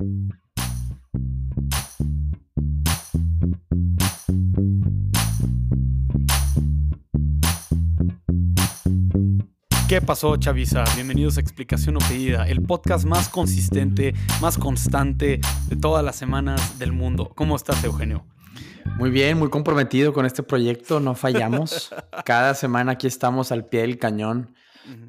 ¿Qué pasó, Chavisa? Bienvenidos a Explicación o Pedida, el podcast más consistente, más constante de todas las semanas del mundo. ¿Cómo estás, Eugenio? Muy bien, muy comprometido con este proyecto, no fallamos. Cada semana aquí estamos al pie del cañón.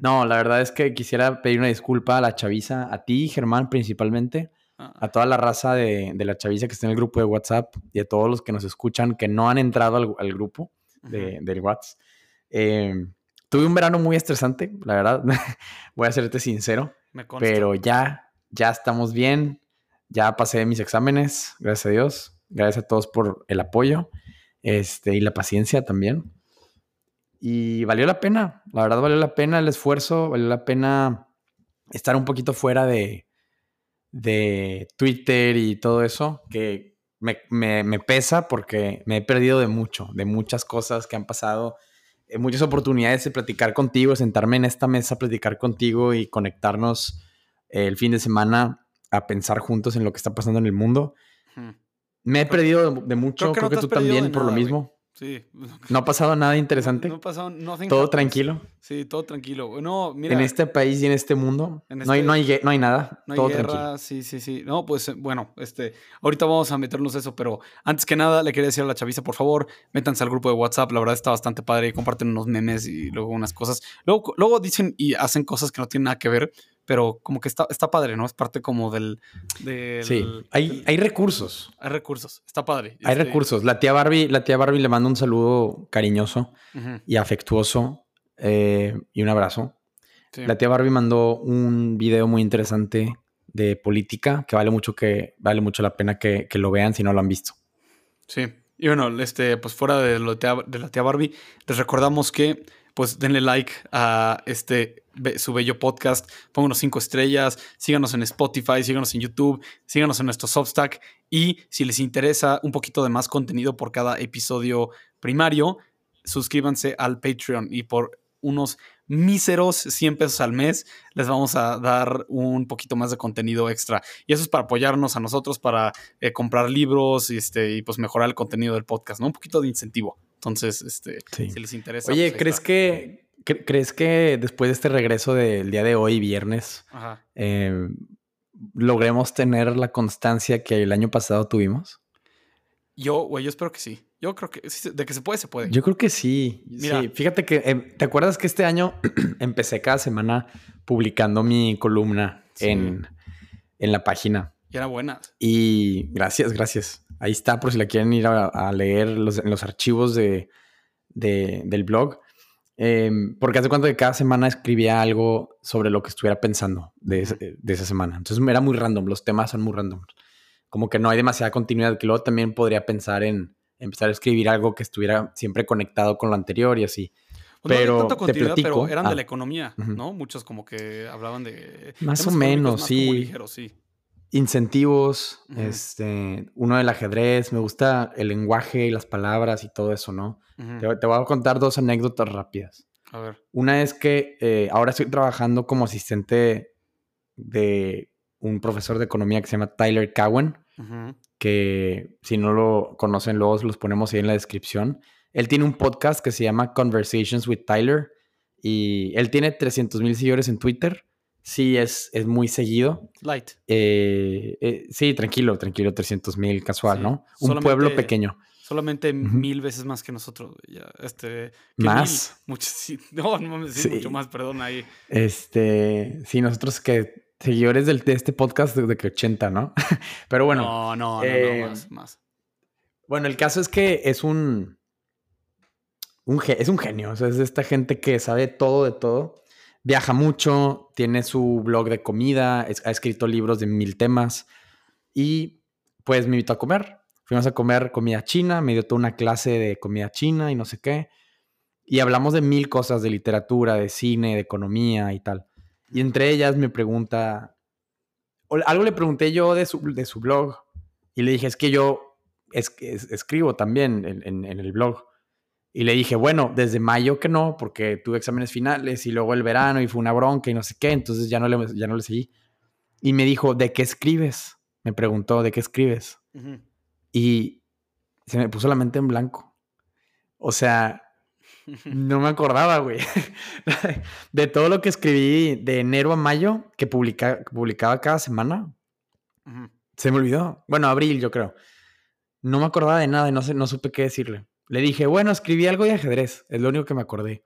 No, la verdad es que quisiera pedir una disculpa a la chaviza, a ti, Germán, principalmente. A toda la raza de, de la chaviza que está en el grupo de WhatsApp y a todos los que nos escuchan que no han entrado al, al grupo de- del WhatsApp. Eh, tuve un verano muy estresante, la verdad. Voy a serte sincero, Me pero ya, ya estamos bien. Ya pasé mis exámenes, gracias a Dios. Gracias a todos por el apoyo este, y la paciencia también. Y valió la pena, la verdad valió la pena el esfuerzo, valió la pena estar un poquito fuera de, de Twitter y todo eso, que me, me- me pesa porque me he perdido de mucho, de muchas cosas que han pasado, eh, muchas oportunidades de platicar contigo, sentarme en esta mesa, platicar contigo y conectarnos eh, el fin de semana a pensar juntos en lo que está pasando en el mundo. Me he perdido de, de mucho, creo que creo tú también por lo nada, mismo. Sí. No ha pasado nada interesante. No, ha pasado nothing Todo happens. tranquilo. Sí, todo tranquilo. No, mira. en este país y en este mundo En no, hay, este- no, hay, no hay nada. No hay todo guerra, tranquilo. sí, sí, sí. No, pues eh, bueno, este, ahorita vamos a meternos eso, pero antes que nada le quería decir a la chaviza, por favor, métanse al grupo de WhatsApp, la verdad está bastante padre, comparten unos memes y luego unas cosas. Luego, luego dicen y hacen cosas que no tienen nada que ver, pero como que está, está padre, ¿no? Es parte como del... del- Sí, hay, del- hay recursos. hay recursos, está padre. Hay Este, recursos. La tía Barbie, la tía Barbie le manda un saludo cariñoso y afectuoso eh, y un abrazo. sí. La tía Barbie mandó un video muy interesante de política que vale mucho que vale mucho la pena que, que lo vean si no lo han visto. Sí. Y bueno, este, pues fuera de, lo de, tía- de la tía Barbie, les recordamos que pues denle like a este su bello podcast, pónganos cinco estrellas, síganos en Spotify, síganos en YouTube, síganos en nuestro Substack y si les interesa un poquito de más contenido por cada episodio primario, suscríbanse al Patreon y por unos míseros 100 pesos al mes les vamos a dar un poquito más de contenido extra. Y eso es para apoyarnos a nosotros, para eh, comprar libros y, este, y pues mejorar el contenido del podcast, ¿no? Un poquito de incentivo. Entonces, este, Sí. si les interesa. Oye, pues ¿crees está. que, cre- ¿crees que después de este regreso del día de hoy, viernes, Ajá. eh, logremos tener la constancia que el año pasado tuvimos? Yo, güey, yo espero que sí. Yo creo que sí, de que se puede, se puede. Yo creo que sí. Mira. Sí, fíjate que, eh, ¿te acuerdas que este año empecé cada semana publicando mi columna Sí. en, en la página? Y era buena. Y gracias, gracias. Ahí está por si la quieren ir a, a leer los, en los archivos de, de- del blog. Em, porque hace cuenta que cada semana escribía algo sobre lo que estuviera pensando de, ese- de esa semana. Entonces era muy random, los temas son muy random. Como que no hay demasiada continuidad, que luego también podría pensar en empezar a escribir algo que estuviera siempre conectado con lo anterior y así. Pues Pero no tanta pero platico- eran de ah. la economía. ¿no? Muchos como que hablaban de... Más o menos, sí. ligeros, sí. Incentivos, este, uno del ajedrez, me gusta el lenguaje y las palabras y todo eso, ¿no? Te, te voy a contar dos anécdotas rápidas. A ver. Una es que eh, ahora estoy trabajando como asistente de un profesor de economía que se llama Tyler Cowen, que si no lo conocen, luego los ponemos ahí en la descripción. Él tiene un podcast que se llama Conversations with Tyler y él tiene 300 mil seguidores en Twitter. Sí, es, es muy seguido. Light. Eh, eh, sí, tranquilo, tranquilo, 300 mil casual, Sí, ¿no? Un solamente- pueblo pequeño. Solamente mil veces más que nosotros. Ya, este, que ¿Más? mil, mucho, sí. No, no sí, Sí. mucho más, perdón ahí. Este, sí, nosotros que seguidores del, de este podcast desde que 80, ¿no? Pero bueno, no, no, no, eh, no, más, más. bueno, el caso es que es un, un es un genio, o sea, es de esta gente que sabe todo de todo, viaja mucho, tiene su blog de comida, ha escrito libros de mil temas y pues me invitó a comer. Fuimos a comer comida china, me dio toda una clase de comida china y no sé qué. Y hablamos de mil cosas, de literatura, de cine, de economía y tal. Y entre ellas me pregunta, algo le pregunté yo de su, de su blog y le dije, es que yo es, es- escribo también en- en el blog. Y le dije, bueno, desde mayo que no, porque tuve exámenes finales y luego el verano y fue una bronca y no sé qué, entonces ya no le, ya no le seguí. Y me dijo, ¿de qué escribes? me preguntó, ¿de qué escribes? Y se me puso la mente en blanco. O sea, no me acordaba, güey. De todo lo que escribí de enero a mayo, que publica- publicaba cada semana, se me olvidó. Bueno, abril, yo creo. No me acordaba de nada y no, sé, no supe qué decirle. Le dije, bueno, escribí algo de ajedrez. Es lo único que me acordé.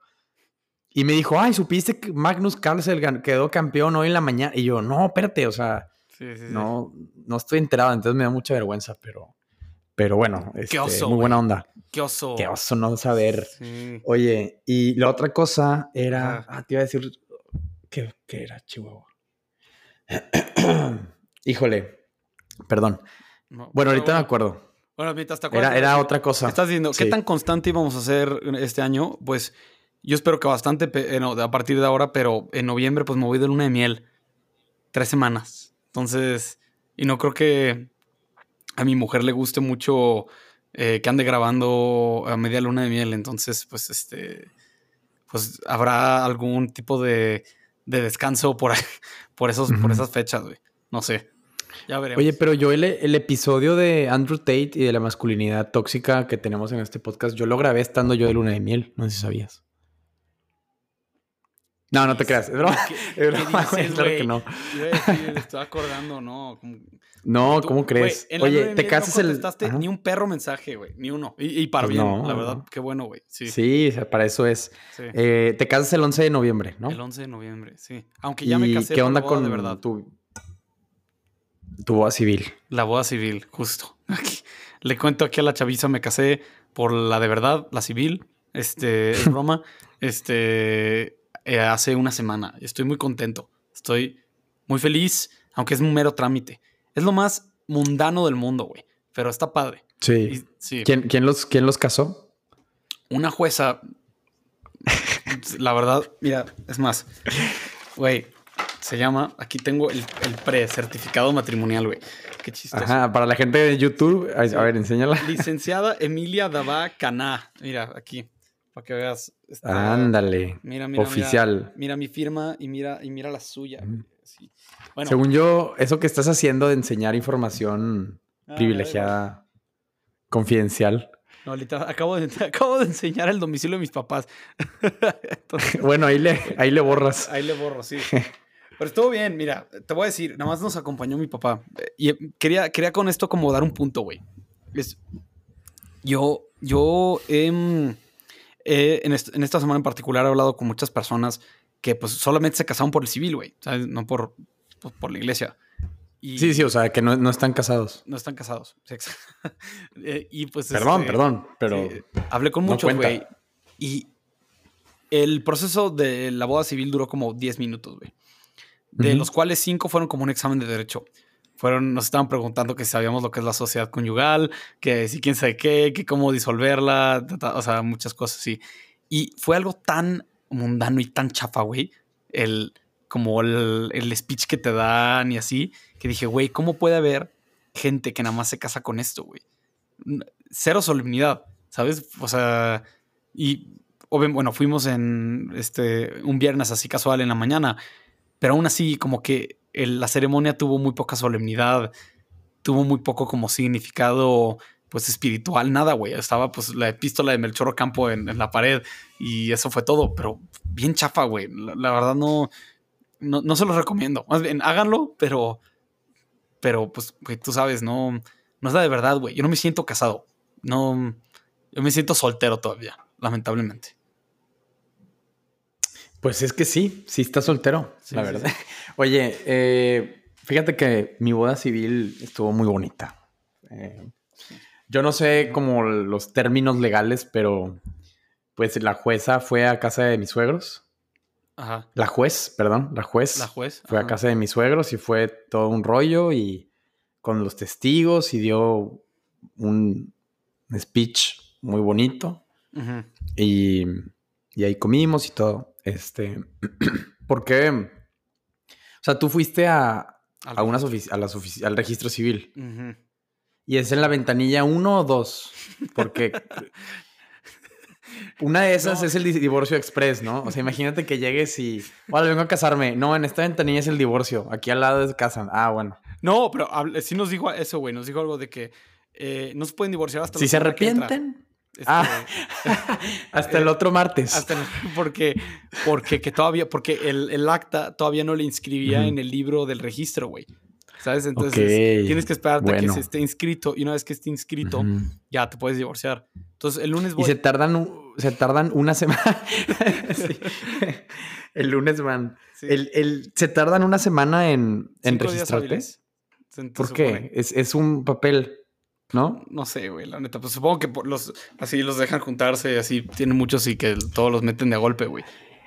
Y me dijo, ay, ¿supiste que Magnus Carlsen quedó campeón hoy en la mañana? Y yo, no, espérate, o sea, Sí, sí, sí. no, no estoy enterado, entonces me da mucha vergüenza, pero, pero bueno, este, oso, muy buena onda. Qué oso. Qué oso no saber. Oye, y la otra cosa era, ah, te iba a decir, ¿qué, qué era, Chihuahua? Híjole, perdón. No, Bueno, ahorita me acuerdo. Bueno, mientras te acuerdas. Era, otra cosa. Estás diciendo, ¿qué tan constante íbamos a hacer este año? Pues yo espero que bastante eh, no, a partir de ahora, pero en noviembre pues me voy de luna de miel. Tres semanas. Entonces, y no creo que a mi mujer le guste mucho eh, que ande grabando a media luna de miel. Entonces, pues este, pues habrá algún tipo de, de descanso por, por, esos, por esas fechas, güey. No sé. Ya veremos. Oye, pero yo el, el episodio de Andrew Tate y de la masculinidad tóxica que tenemos en este podcast, yo lo grabé estando yo de luna de miel. No sé si sabías. No, no te creas. Es broma. ¿Qué- Es broma, qué güey, dices, claro que no. Me estoy acordando, no. como- No, tú- ¿cómo crees? Oye, te casas no el. Ajá. ni un perro mensaje, güey. Ni uno. Y, y para Pues bien, no, la verdad. no. Qué bueno, güey. Sí. Para eso es. sí. Eh, te casas el 11 de noviembre, ¿no? El 11 de noviembre, sí. Aunque ya me ¿Y casé qué onda con de verdad. tu, tu boda civil? La boda civil, justo. Aquí. Le cuento aquí a la chaviza, me casé por la de verdad, la civil. Este, es broma. Este, eh, hace una semana. Estoy muy contento. Estoy muy feliz, aunque es un mero trámite. Es lo más mundano del mundo, güey. Pero está padre. Sí. Y- sí. ¿Quién, quién los, ¿Quién los casó? Una jueza. La verdad, mira, es más. Güey, se llama. Aquí tengo el, el pre-certificado matrimonial, güey. Qué chistoso. Ajá, para la gente de YouTube. A, a ver, enséñala. Licenciada Emilia Dabá Caná. Mira, aquí. Para que veas. Ándale. Mira, mira. Oficial. Mira, mira mi firma y mira, y mira la suya. güey. Sí. Bueno, Según yo, eso que estás haciendo de enseñar información ah, privilegiada, confidencial. No, literal, acabo de, acabo de enseñar el domicilio de mis papás. Entonces, Bueno, ahí le, ahí le borras. Ahí le borro, sí. Pero estuvo bien, mira, te voy a decir, nada más nos acompañó mi papá. Eh, Y eh, quería, quería con esto como dar un punto, güey. Es- yo, yo em, eh, en, est- en esta semana en particular he hablado con muchas personas que pues solamente se casaron por el civil, güey, ¿sabes? No por, por, por la iglesia. Y Sí, sí, o sea, que no, no están casados. No están casados. Eh, y pues... Perdón, este, perdón, pero Sí, hablé con muchos, güey. Y el proceso de la boda civil duró como 10 minutos, güey. De los cuales 5 fueron como un examen de derecho. Fueron, nos estaban preguntando que sabíamos lo que es la sociedad conyugal, que si quién sabe qué, que cómo disolverla, ta, ta, o sea, muchas cosas así. Y fue algo tan mundano y tan chafa, güey. El, como el, el speech que te dan y así, que dije, güey, ¿cómo puede haber gente que nada más se casa con esto, güey? Cero solemnidad, ¿sabes? O sea, y bueno, fuimos en este un viernes así casual en la mañana, pero aún así como que la ceremonia tuvo muy poca solemnidad, tuvo muy poco como significado pues espiritual, nada, güey. Estaba pues la epístola de Melchor Ocampo en, la pared y eso fue todo, pero bien chafa, güey. La, la verdad no, no, no se los recomiendo. Más bien, háganlo, pero, pero pues, güey, tú sabes, no, no es la de verdad, güey. Yo no me siento casado. No, yo me siento soltero todavía, lamentablemente. Pues es que sí, sí está soltero, Sí, la sí, verdad. Oye, eh, fíjate que mi boda civil estuvo muy bonita. Eh, yo no sé como los términos legales, pero pues la jueza fue a casa de mis suegros. Ajá. La juez, perdón, la juez. La juez. Fue a casa de mis suegros y fue todo un rollo y con los testigos y dio un speech muy bonito. Ujú. Y, y ahí comimos y todo. Este, porque, o sea, tú fuiste a, Al a, unas a las al registro civil y es en la ventanilla uno o dos, porque Una de esas No. es el di- divorcio express, ¿no? O sea, imagínate que llegues y, vale, vengo a casarme. No, en esta ventanilla es el divorcio. Aquí al lado es casan. Ah, bueno. No, pero sí nos dijo eso, güey. Nos dijo algo de que eh, no se pueden divorciar hasta Si se arrepienten, Este, Ah. hasta el otro martes. hasta el- porque, porque que todavía, porque el, el acta todavía no le inscribía en el libro del registro, güey. ¿Sabes? Entonces tienes que esperarte a que se esté inscrito y una vez que esté inscrito, ya te puedes divorciar. Entonces el lunes Y voy. se tardan, un- se tardan una semana. Sí. El lunes van. sí, El, el- se tardan una semana en, en registrarte. ¿Por qué? Es, es un papel, ¿no? No sé, güey, la neta. Pues supongo que por los, así los dejan juntarse, así tienen muchos y que todos los meten de a golpe, güey.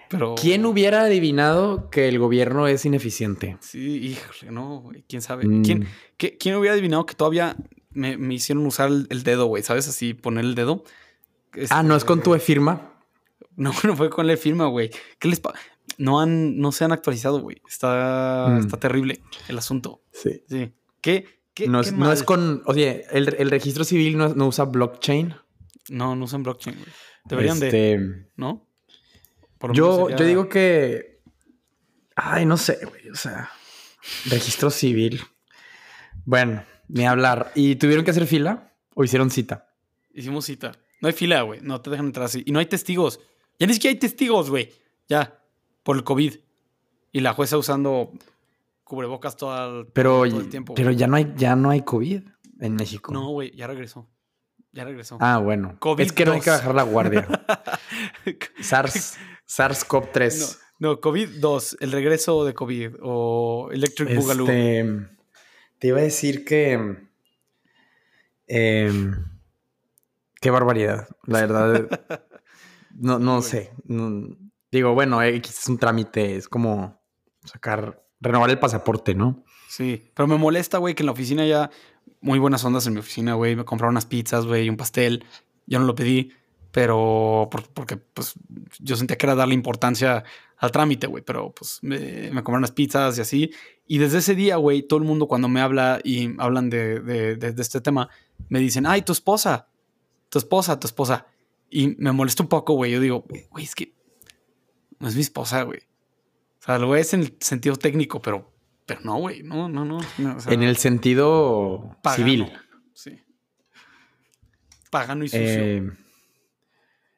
Pero. ¿Quién hubiera adivinado que el gobierno es ineficiente? Sí, híjole, no, güey. ¿Quién sabe? Mm, ¿Quién, qué- quién hubiera adivinado que todavía me, me hicieron usar el, el dedo, güey? ¿Sabes? Así poner el dedo. Ah, ¿no es con tu Este, firma? No, no fue con la firma, güey. ¿Qué les pa- No han, no se han actualizado, güey. Está, Mm. está terrible el asunto. Sí. Sí. ¿Qué? Qué No qué es, no es con... Oye, el, el registro civil no, no usa blockchain. No, no usan blockchain, güey. Deberían de, Este, ¿no? Por Yo, yo digo que... Ay, no sé, güey. O sea, registro civil. Bueno, ni hablar. ¿Y tuvieron que hacer fila o hicieron cita? Hicimos cita. No hay fila, güey. No te dejan entrar así. Y no hay testigos. Ya ni siquiera hay testigos, güey. Ya. Por el COVID. Y la jueza usando cubrebocas todo el, Pero, todo el tiempo. pero güey. ya no hay, ya no hay COVID en México. No, güey. Ya regresó. Ya regresó. Ah, bueno. COVID es que no hay que bajar la guardia. SARS, SARS-CoV-3. no, no, COVID-2. El regreso de COVID. O Electric Boogaloo. Este, te iba a decir que. em, qué barbaridad. La verdad. No, no sé. no- digo, bueno, X es un trámite. Es como sacar. Renovar el pasaporte, ¿no? Sí. Pero me molesta, güey, que en la oficina ya. Muy buenas ondas en mi oficina, güey. Me compraron unas pizzas, güey, un pastel. Yo no lo pedí. Pero por- porque pues yo sentía que era darle importancia al trámite, güey, pero pues me, compraron las pizzas y así. Y desde ese día, güey, todo el mundo cuando me habla y hablan de- de este tema, me dicen, ay, tu esposa, tu esposa, tu esposa. Y me molesta un poco, güey. Yo digo, güey, es que no es mi esposa, güey. O sea, lo es en el sentido técnico, pero, pero no, güey, no, no, no. no, o sea, en el sentido pagano, civil. Sí. Pagano y sucio. Eh,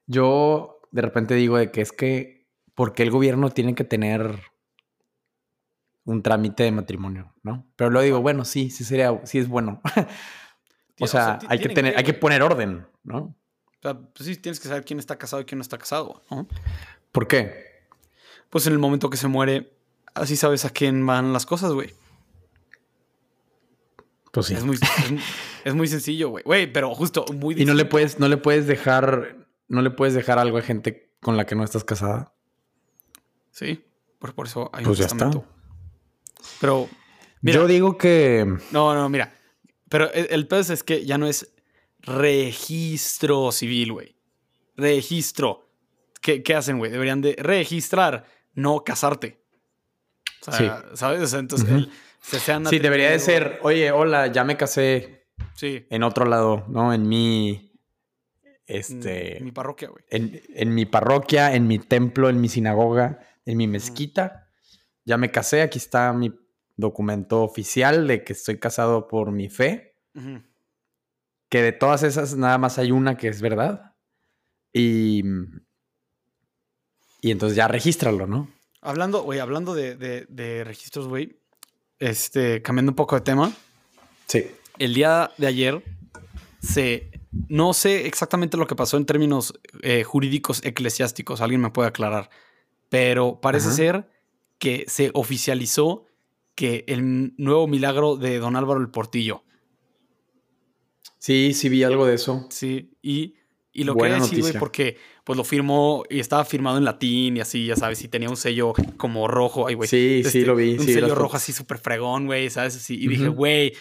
yo de repente digo de que es que, ¿por qué el gobierno tiene que tener un trámite de matrimonio? ¿No? Pero luego digo, bueno, sí, sí sería, sí es bueno. O sea, hay que tener, hay que poner orden, ¿no? O sea, pues sí, tienes que saber quién está casado y quién no está casado, ¿no? ¿Por qué? Pues en el momento que se muere, así sabes a quién van las cosas, güey. Pues sí. Es, muy, es, mu- es muy sencillo, güey. Güey, pero justo muy Y no le puedes, no le puedes dejar, no le puedes dejar algo a gente con la que no estás casada. Sí, por, por eso hay Pues un ya está. Pero, mira, Yo digo que no, no, mira. Pero el, el pedo es que ya no es registro civil, güey. Registro. ¿Qué, qué hacen, güey? Deberían de registrar, no casarte. O sea, ¿sabes? Entonces, el- se sean sí debería de ser, oye, hola, ya me casé Sí. en otro lado, ¿no? En mi, Este... este, Mi parroquia, güey. en, en mi parroquia, en mi templo, en mi sinagoga, en mi mezquita. Ya me casé, aquí está mi documento oficial de que estoy casado por mi fe. Que de todas esas nada más hay una que es verdad. Y, y entonces ya regístralo, ¿no? Hablando, güey, hablando de, de- de registros, güey. Este, cambiando un poco de tema. Sí. El día de ayer se. No sé exactamente lo que pasó en términos eh, jurídicos eclesiásticos. Alguien me puede aclarar. Pero parece Ajá. ser que se oficializó que el nuevo milagro de don Álvaro el Portillo. Sí, sí vi algo de eso. Sí, y, y lo Buena quería decir, güey, porque pues lo firmó y estaba firmado en latín y así, ya sabes, y tenía un sello como rojo, ay, güey. Sí, sí, lo vi, Un sí sello rojo así súper fregón, güey, ¿sabes? Así, y dije, güey,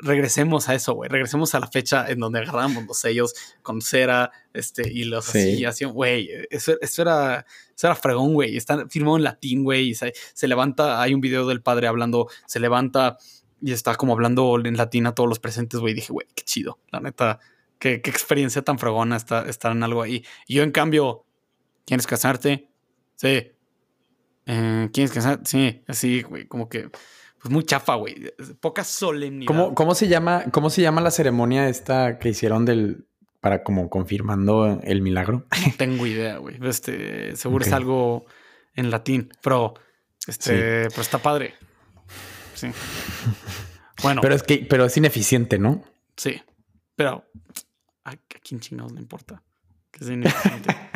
regresemos a eso, güey, regresemos a la fecha en donde agarramos los sellos con cera, este, y los Sí. así, así, güey, eso, eso era, eso era fregón, güey, está firmado en latín, güey, se levanta, hay un video del padre hablando, se levanta y está como hablando en latín a todos los presentes, güey, dije, güey, qué chido, la neta, qué, experiencia tan fregona estar, estar en algo ahí. Y yo, en cambio, ¿quieres casarte? Sí. Eh, ¿Quieres casarte? Sí, así, güey, como que pues muy chafa, güey. Poca solemnidad. ¿Cómo, ¿Cómo, se llama, ¿Cómo se llama la ceremonia esta que hicieron del para como confirmando el milagro? No tengo idea, güey. Este, seguro es algo en latín, pero este, pero está padre. Sí. Bueno. Pero es que, pero es ineficiente, ¿no? Sí. Pero quién chingados le importa que sea ineficiente.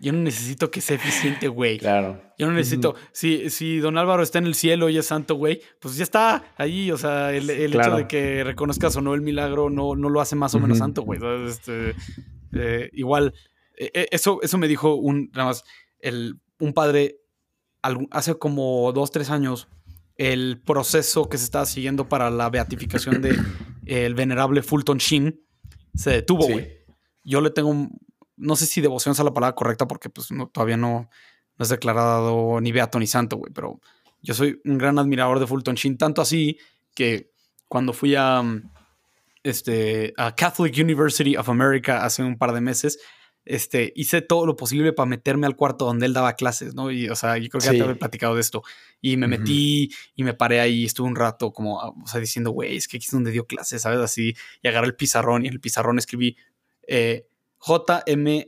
Yo no necesito que sea eficiente, güey. Claro. Yo no necesito. Si, si don Álvaro está en el cielo y es santo, güey, pues ya está ahí. O sea, el, hecho de que reconozcas o no el milagro no, no lo hace más o menos santo, güey. Este, eh, igual, e, e, eso, eso me dijo un, nada más, el, un padre hace como dos, tres años. El proceso que se estaba siguiendo para la beatificación de el venerable Fulton Sheen se detuvo, güey. Yo le tengo no sé si devoción es la palabra correcta porque pues todavía no, no es declarado ni beato ni santo, güey, pero yo soy un gran admirador de Fulton Sheen, tanto así que cuando fui a, este, a Catholic University of America hace un par de meses, este, hice todo lo posible para meterme al cuarto donde él daba clases, ¿no? Y, o sea, yo creo que ya te había platicado de esto. Y me metí y me paré ahí, estuve un rato como, o sea, diciendo, güey, es que aquí es donde dio clases, ¿sabes? Así, y agarré el pizarrón y en el pizarrón escribí, eh, JMJ.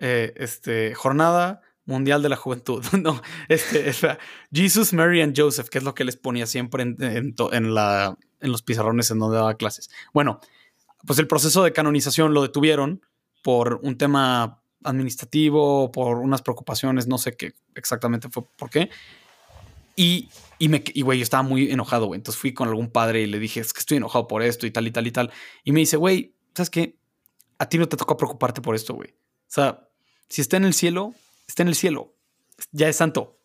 Eh, este, Jornada Mundial de la Juventud. no, este, Jesus, Mary and Joseph, que es lo que les ponía siempre en, la, en los pizarrones en donde daba clases. Bueno, pues el proceso de canonización lo detuvieron por un tema administrativo, por unas preocupaciones, no sé qué exactamente fue por qué. Y, y, me, güey, yo estaba muy enojado, güey. Entonces fui con algún padre y le dije, es que estoy enojado por esto y tal y tal y tal. Y me dice, güey, ¿sabes qué? A ti no te toca preocuparte por esto, güey. O sea, si está en el cielo, está en el cielo. Ya es santo.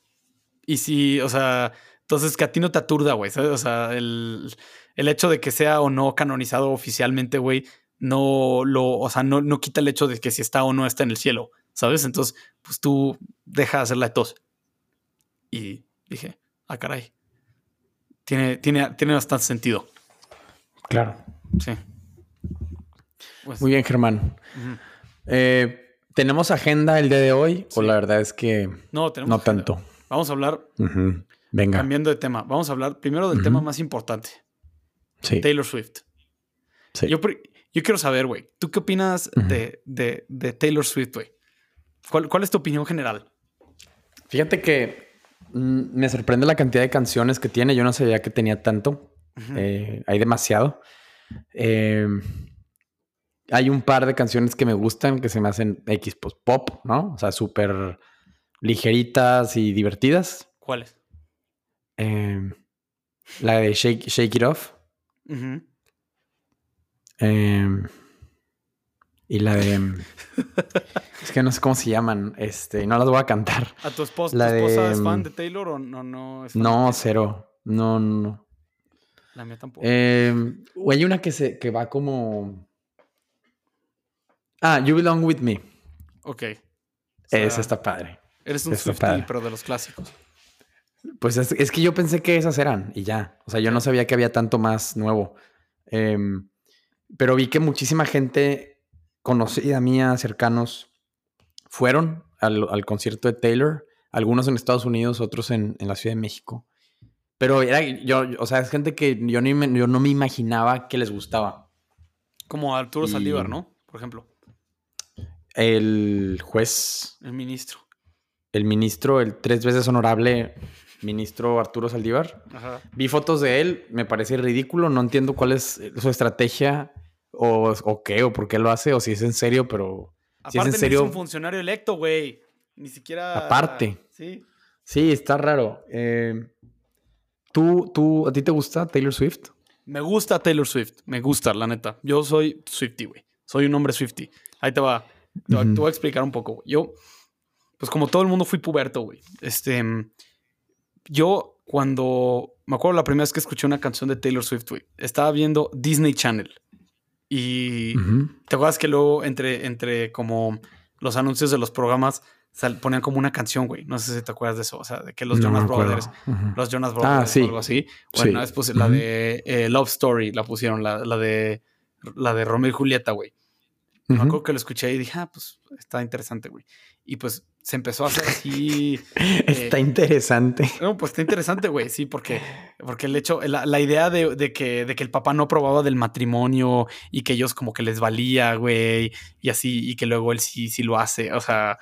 Y si, o sea, entonces que a ti no te aturda, güey. O sea, el, hecho de que sea o no canonizado oficialmente, güey, no lo, o sea, no, no quita el hecho de que si está o no está en el cielo, ¿sabes? Entonces, pues tú deja de hacerla de tos. Y dije, ah, caray. Tiene, tiene, tiene bastante sentido. Claro. Sí. Pues Muy bien, Germán. Eh, ¿Tenemos agenda el día de hoy? O la verdad es que no, tenemos no tanto. Vamos a hablar. Venga. Cambiando de tema. Vamos a hablar primero del tema más importante. Sí. Taylor Swift. Sí. Yo, quiero saber, güey, ¿tú qué opinas de, Taylor Swift, güey? ¿Cuál, es tu opinión general? Fíjate que mm, me sorprende la cantidad de canciones que tiene. Yo no sabía que tenía tanto. Eh, hay demasiado. Eh, hay un par de canciones que me gustan, que se me hacen X, pues pop, ¿no? O sea, súper ligeritas y divertidas. ¿Cuáles? Em, la de Shake, Shake It Off. Em, y la de. Em, es que no sé cómo se llaman. Este, no las voy a cantar. ¿A tu esposa, la esposa es fan de Taylor o no? No, no cero. No, no. La mía tampoco. o hay una que, se, que va como. Ah, You Belong With Me. Ok. Esa está padre. Eres un Swiftie, pero de los clásicos. Pues es, que yo pensé que esas eran y ya. O sea, yo no sabía que había tanto más nuevo. Em, pero vi que muchísima gente conocida mía, cercanos, fueron al, concierto de Taylor. Algunos en Estados Unidos, otros en, la Ciudad de México. Pero era, yo, o sea, es gente que yo, ni yo no me imaginaba que les gustaba. Como Arturo Saldívar, ¿no? Por ejemplo. El juez. El ministro. El ministro, el tres veces honorable ministro Arturo Saldívar. Vi fotos de él, me parece ridículo, no entiendo cuál es su estrategia o, qué, o por qué lo hace, o si es en serio, pero... Aparte si es en serio... es un funcionario electo, güey. Ni siquiera... Aparte. Sí. Sí, está raro. Eh, ¿tú, tú, ¿A ti te gusta Taylor Swift? Me gusta Taylor Swift, me gusta, la neta. Yo soy Swifty, güey. Soy un hombre Swifty. Ahí te va. Te, voy a explicar un poco. Yo, pues como todo el mundo fui puberto, güey. Este, yo cuando, me acuerdo la primera vez que escuché una canción de Taylor Swift, güey, estaba viendo Disney Channel. Y te acuerdas que luego entre, entre como los anuncios de los programas ponían como una canción, güey. No sé si te acuerdas de eso. O sea, de que los Jonas Brothers, los Jonas ah, Brothers o algo así. Bueno, después la de eh, Love Story la pusieron, la, la de la de Romeo y Julieta, güey. Me acuerdo que lo escuché y dije, ah, pues está interesante, güey. Y pues se empezó a hacer así. está eh, interesante. No, pues está interesante, güey, sí, porque, porque el hecho, la, idea de, que, de que el papá no probaba del matrimonio y que ellos como que les valía, güey, y así, y que luego él sí, sí lo hace, o sea,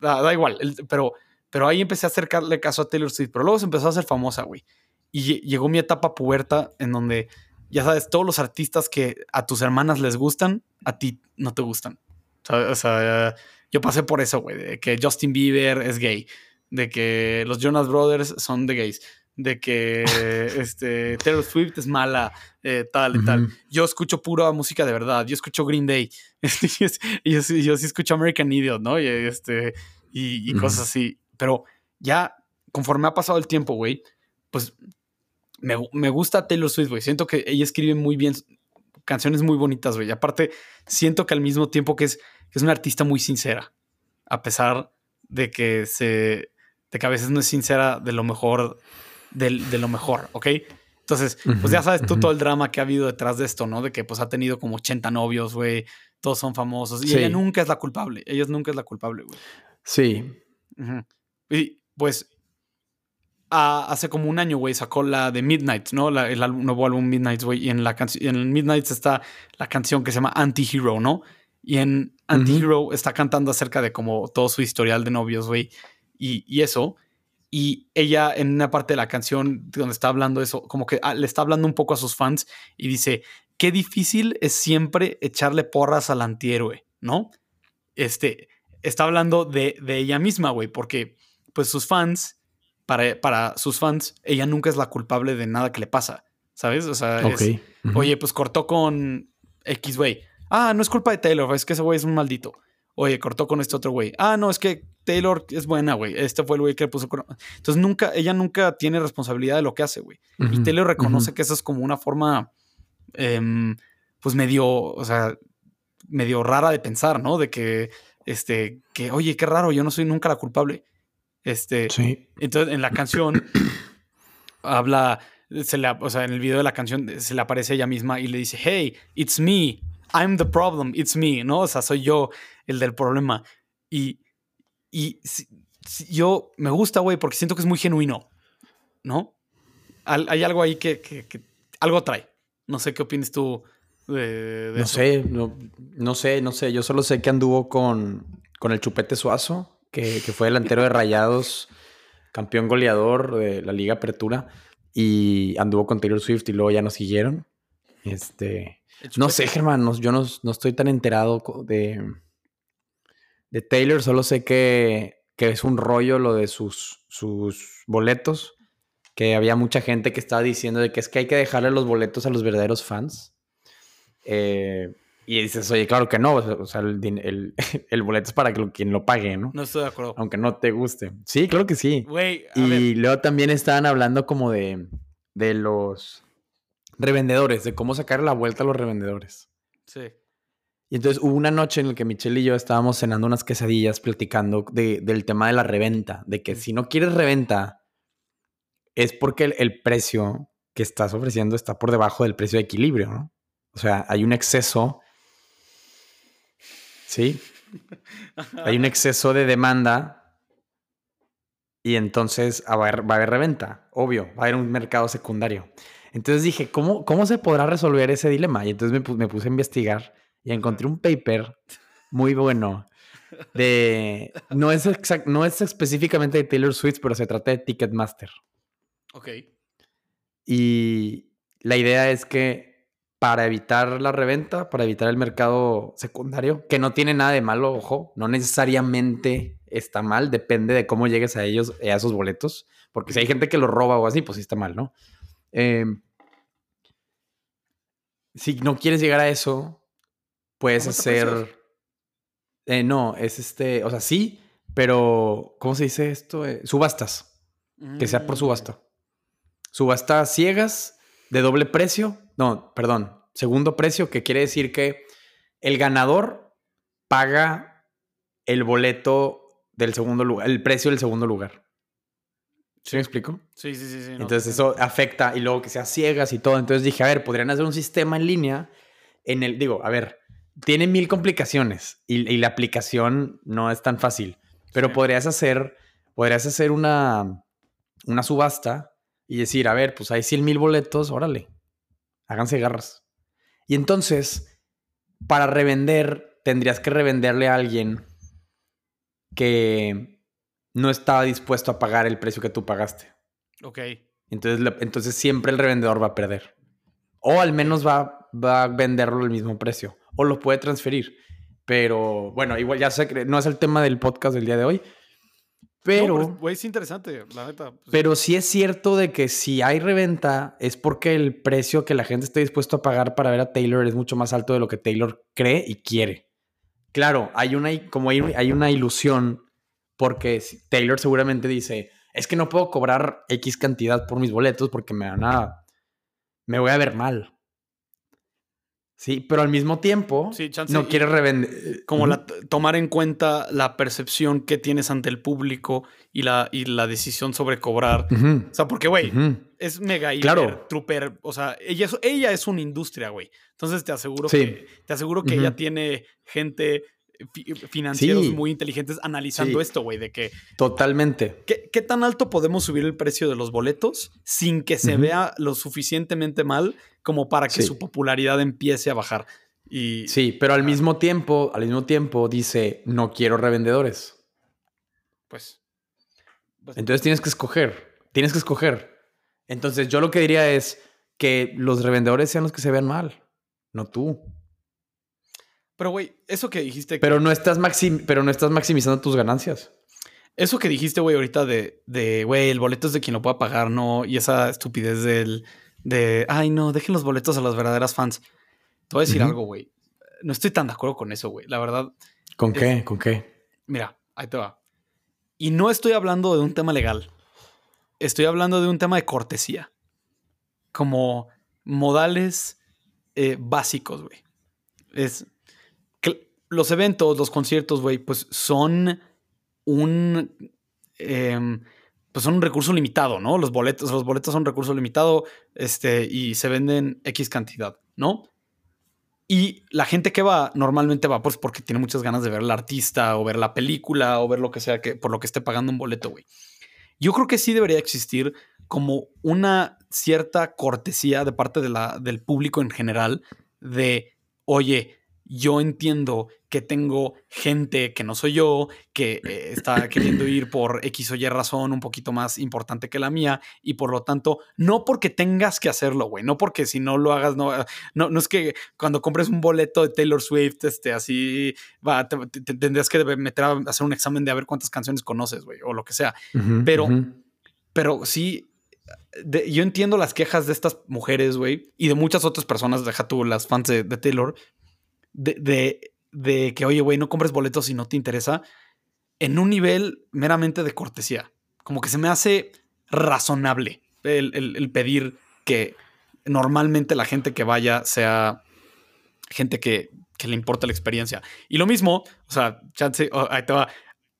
da, igual, pero, pero ahí empecé a acercarle caso a Taylor Swift, pero luego se empezó a hacer famosa, güey. Y llegó mi etapa puberta en donde, ya sabes, todos los artistas que a tus hermanas les gustan, a ti no te gustan. O sea, yo pasé por eso, güey, de que Justin Bieber es gay, de que los Jonas Brothers son de gays, de que este, Taylor Swift es mala, eh, tal y tal. Yo escucho pura música de verdad, yo escucho Green Day, y yo, yo, sí escucho American Idiot, ¿no? Y, este, y, cosas así. Pero ya, conforme ha pasado el tiempo, güey, pues me, me gusta Taylor Swift, güey. Siento que ella escribe muy bien canciones muy bonitas, güey. Aparte, siento que al mismo tiempo que es es una artista muy sincera, a pesar de que se, de que a veces no es sincera de lo mejor, de, lo mejor, ¿ok? Entonces, pues ya sabes tú todo el drama que ha habido detrás de esto, ¿no? De que pues ha tenido como 80 novios, güey, todos son famosos y ella nunca es la culpable, ella nunca es la culpable, güey. Sí. Y pues hace como un año, güey, sacó la de Midnight, ¿no? el nuevo álbum Midnight, güey, y en la en Midnight está la canción que se llama Anti-Hero, ¿no? Y en Anti-Hero está cantando acerca de como todo su historial de novios, güey. Y, eso. Y ella en una parte de la canción donde está hablando eso, como que ah, le está hablando un poco a sus fans y dice, qué difícil es siempre echarle porras al antihéroe, ¿no? Este, está hablando de, ella misma, güey, porque pues sus fans, para, para sus fans, ella nunca es la culpable de nada que le pasa, ¿sabes? O sea, oye, pues cortó con X, güey Ah, no es culpa de Taylor, es que ese güey es un maldito. Oye, cortó con este otro güey. Ah, no, es que Taylor es buena, güey. Este fue el güey que le puso. Entonces nunca, ella nunca tiene responsabilidad de lo que hace, güey. y Taylor reconoce que eso es como una forma, em, pues medio, o sea, medio rara de pensar, ¿no? De que, este, que, oye, qué raro, yo no soy nunca la culpable. Este, sí. Entonces en la canción habla, se le, o sea, en el video de la canción se le aparece ella misma y le dice, hey, it's me, I'm the problem, it's me, ¿no? O sea, soy yo el del problema. Y, y yo me gusta, güey, porque siento que es muy genuino, ¿no? hay algo ahí que, algo trae. No sé qué opinas tú de, no Sé, no, no, sé, no sé. Yo solo sé que anduvo con, con el Chupete Suazo, que, que fue delantero de Rayados, campeón goleador de la Liga Apertura, y anduvo con Taylor Swift y luego ya nos siguieron. Este, no sé, Germán, yo no, estoy tan enterado de, de Taylor, solo sé que, es un rollo lo de sus, sus boletos, que había mucha gente que estaba diciendo de que es que hay que dejarle los boletos a los verdaderos fans. Eh, y dices, oye, claro que no, o sea, el, el, boleto es para que quien lo pague, ¿no? No estoy de acuerdo. Aunque no te guste. Sí, claro que sí. y luego también estaban hablando como de, de los revendedores, de cómo sacar la vuelta a los revendedores. Sí. Y entonces hubo una noche en la que Michelle y yo estábamos cenando unas quesadillas platicando del tema de la reventa, de que si no quieres reventa, es porque el, precio que estás ofreciendo está por debajo del precio de equilibrio, ¿no? O sea, hay un exceso. Sí. hay un exceso de demanda y entonces va a, haber, va a haber reventa, obvio, va a haber un mercado secundario. Entonces dije, ¿cómo, cómo se podrá resolver ese dilema? Y entonces me, puse a investigar y encontré un paper muy bueno de... No es, no es específicamente de Taylor Swift, pero se trata de Ticketmaster. Ok. Y la idea es que para evitar la reventa, para evitar el mercado secundario, que no tiene nada de malo, ojo, no necesariamente está mal, depende de cómo llegues a ellos, a esos boletos, porque si hay gente que lo roba o así, pues sí está mal, ¿no? Em, si no quieres llegar a eso, puedes hacer. Eh, no, es este. O sea, sí, pero. ¿Cómo se dice esto? Eh, subastas. Que sea por mm. subasta. Subastas ciegas de doble precio. No, perdón. Segundo precio, que quiere decir que el ganador paga el boleto del segundo lugar, el precio del segundo lugar. ¿Sí me explico? Sí, sí, sí. Entonces eso afecta y luego que sea ciegas y todo. Entonces dije, a ver, podrían hacer un sistema en línea en el, digo, a ver, tiene mil complicaciones y, y la aplicación no es tan fácil, pero Sí. podrías hacer, podrías hacer una, una subasta y decir, a ver, pues hay 100 mil boletos, órale, háganse garras. Y entonces, para revender, tendrías que revenderle a alguien que no estaba dispuesto a pagar el precio que tú pagaste. Ok. Entonces, entonces siempre el revendedor va a perder. O al menos va, va a venderlo al mismo precio. O lo puede transferir. Pero bueno, igual ya sé que no es el tema del podcast del día de hoy. Pero, No, es interesante, la neta. Pues, pero sí es cierto de que si hay reventa es porque el precio que la gente esté dispuesto a pagar para ver a Taylor es mucho más alto de lo que Taylor cree y quiere. Claro, hay una, como hay, hay una ilusión porque Taylor seguramente dice, es que no puedo cobrar X cantidad por mis boletos porque me van a, me voy a ver mal. Sí, pero al mismo tiempo Sí, chance no quiere revender. como Ujú. la, tomar en cuenta la percepción que tienes ante el público y la, y la decisión sobre cobrar. O sea, porque, güey, es mega hiper, Claro. trooper. O sea, ella es, ella es una industria, güey. Entonces te aseguro Sí. que, te aseguro que ella tiene gente, financieros Sí. muy inteligentes analizando Sí. esto, güey, de que Totalmente. ¿qué, qué tan alto podemos subir el precio de los boletos sin que se vea lo suficientemente mal como para que Sí. su popularidad empiece a bajar. Y Sí, pero al mismo tiempo, al mismo tiempo dice, no quiero revendedores. pues, pues, Entonces tienes que escoger, tienes que escoger. Entonces yo lo que diría es que los revendedores sean los que se vean mal, no tú. Pero güey, eso que dijiste, Pero no estás, maxim- pero no estás maximizando tus ganancias. eso que dijiste, güey, ahorita de, de, güey, el boleto es de quien lo pueda pagar, ¿no? Y esa estupidez del, de, ay, no, dejen los boletos a las verdaderas fans. Te voy a decir algo, güey. No estoy tan de acuerdo con eso, güey. La verdad, ¿Con Es- qué? ¿Con qué? Mira, ahí te va. Y no estoy hablando de un tema legal. Estoy hablando de un tema de cortesía. Como modales eh, básicos, güey. Es. Los eventos, los conciertos, güey, pues son un. em, pues son un recurso limitado, ¿no? Los boletos, los boletos son un recurso limitado. Este, y se venden X cantidad, ¿no? Y la gente que va normalmente va pues porque tiene muchas ganas de ver al artista o ver la película o ver lo que sea que por lo que esté pagando un boleto, güey. Yo creo que sí debería existir como una cierta cortesía de parte de la, del público en general de, oye, yo entiendo que tengo gente que no soy yo, que eh, está queriendo ir por X o Y razón un poquito más importante que la mía y por lo tanto, no porque tengas que hacerlo, güey, no porque si no lo hagas, no, no, no es que cuando compres un boleto de Taylor Swift, este, así, va, te, te- te tendrías que meter a hacer un examen de a ver cuántas canciones conoces, güey, o lo que sea. Pero-. Pero sí, de- yo entiendo las quejas de estas mujeres, güey, y de muchas otras personas, deja tú las fans de, de Taylor, de, de, de que, oye, güey, no compres boletos si no te interesa, en un nivel meramente de cortesía. Como que se me hace razonable el, el- pedir que normalmente la gente que vaya sea gente que, que le importa la experiencia. Y lo mismo, o sea, chance, ahí te va.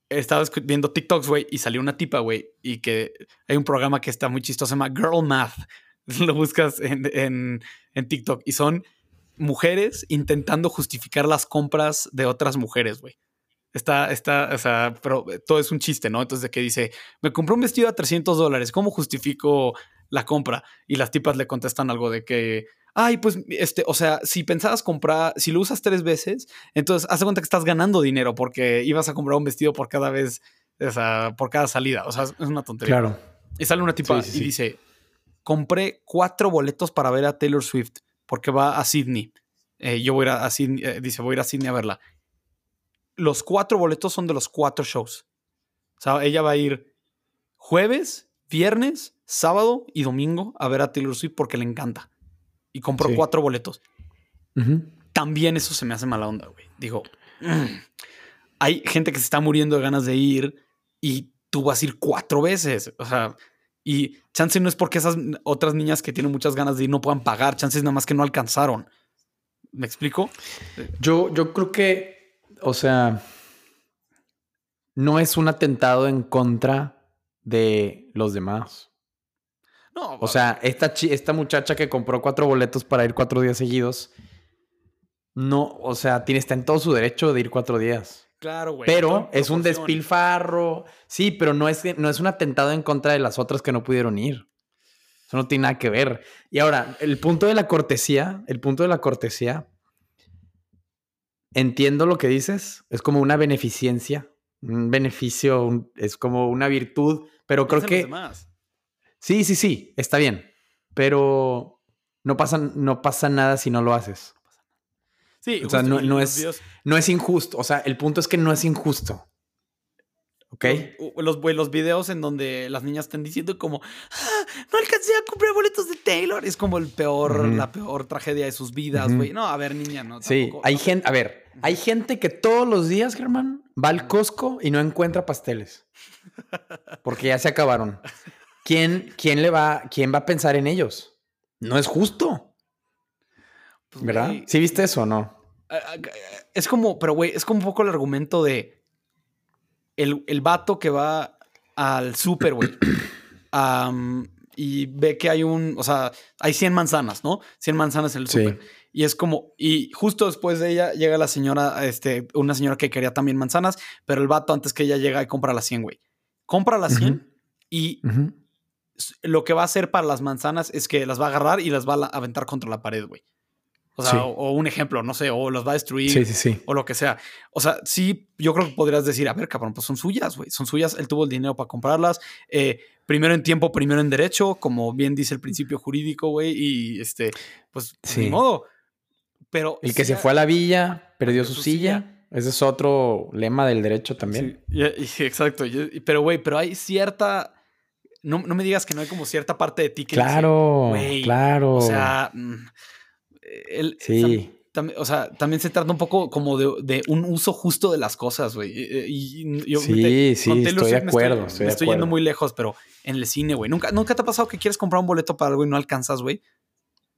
Estaba viendo TikToks, güey, y salió una tipa, güey, y que hay un programa que está muy chistoso, se llama Girl Math. Lo buscas en, en, en TikTok y son mujeres intentando justificar las compras de otras mujeres, güey. Está, está, o sea, pero todo es un chiste, ¿no? Entonces, de que dice, me compré un vestido a 300 dólares, ¿cómo justifico la compra? Y las tipas le contestan algo de que, ay, pues, este, o sea, si pensabas comprar, si lo usas tres veces, entonces haz de cuenta que estás ganando dinero porque ibas a comprar un vestido por cada vez, o sea, por cada salida. O sea, es una tontería. Claro. Y sale una tipa Sí, sí, y sí. dice, compré cuatro boletos para ver a Taylor Swift porque va a Sydney. Eh, yo voy a ir a, Sydney, eh, dice, voy a ir a Sydney a verla. Los cuatro boletos son de los cuatro shows. O sea, ella va a ir jueves, viernes, sábado y domingo a ver a Taylor Swift porque le encanta. Y compró Sí. cuatro boletos. También eso se me hace mala onda, güey. Digo, mm, hay gente que se está muriendo de ganas de ir y tú vas a ir cuatro veces. O sea, y chance no es porque esas otras niñas que tienen muchas ganas de ir no puedan pagar, chances nada más que no alcanzaron. ¿Me explico? Yo, yo creo que, o sea, no es un atentado en contra de los demás. No, O sea, esta, esta muchacha que compró cuatro boletos para ir cuatro días seguidos, no, o sea, tiene, está en todo su derecho de ir cuatro días. Claro, güey. Pero es un despilfarro. Sí, pero no es, no es un atentado en contra de las otras que no pudieron ir. Eso no tiene nada que ver. Y ahora, el punto de la cortesía, el punto de la cortesía, entiendo lo que dices, es como una beneficencia, un beneficio, un- es como una virtud, pero creo que... demás. Sí, sí, sí, está bien, pero no pasa, no pasa nada si no lo haces. Sí, O sea, no- no es- videos- No es injusto, o sea, el punto es que no es injusto. ¿Ok? Los, los, videos en donde las niñas están diciendo como "Ah, no alcancé a comprar boletos de Taylor. Es como el peor, la peor tragedia de sus vidas, güey. No, a ver, niña, no. Sí, tampoco- hay no. gente, a ver, hay gente que todos los días, Germán, va al Costco y no encuentra pasteles. Porque ya se acabaron. ¿Quién, quién le va, quién va a pensar en ellos? No es justo, Pues, ¿verdad? ¿Sí viste eso o no? Es como, pero güey, es como un poco el argumento de el, el vato que va al súper, güey. y ve que hay un, o sea, hay 100 manzanas, ¿no? 100 manzanas en el Sí. súper. Y es como, y justo después de ella llega la señora, este, una señora que quería también manzanas, pero el vato antes que ella llega y compra las 100, güey. Compra las 100 y lo que va a hacer para las manzanas es que las va a agarrar y las va a aventar contra la pared, güey. O sea, Sí. o, o un ejemplo, no sé, o las va a destruir Sí, sí, sí. o lo que sea. O sea, sí, yo creo que podrías decir, a ver, cabrón, pues son suyas, güey. Son suyas, él tuvo el dinero para comprarlas. Eh, primero en tiempo, primero en derecho, como bien dice el principio jurídico, güey. Y este, pues, Sí. ni modo. Pero. El que se fue a la villa, perdió su su silla. Ese es otro lema del derecho también. Sí, y- y- exacto. y- pero, güey, pero hay cierta. No, no me digas que no hay como cierta parte de ti que dice, Claro, güey, claro. O sea, mm, el, Sí. tam- tam- o sea, también se trata un poco como de, de un uso justo de las cosas, güey. Y, y- y obviamente sí, sí, estoy de Swift acuerdo. Me estoy yendo muy lejos, pero en el cine, güey. ¿Nunca, ¿Nunca te ha pasado que quieres comprar un boleto para algo y no alcanzas, güey?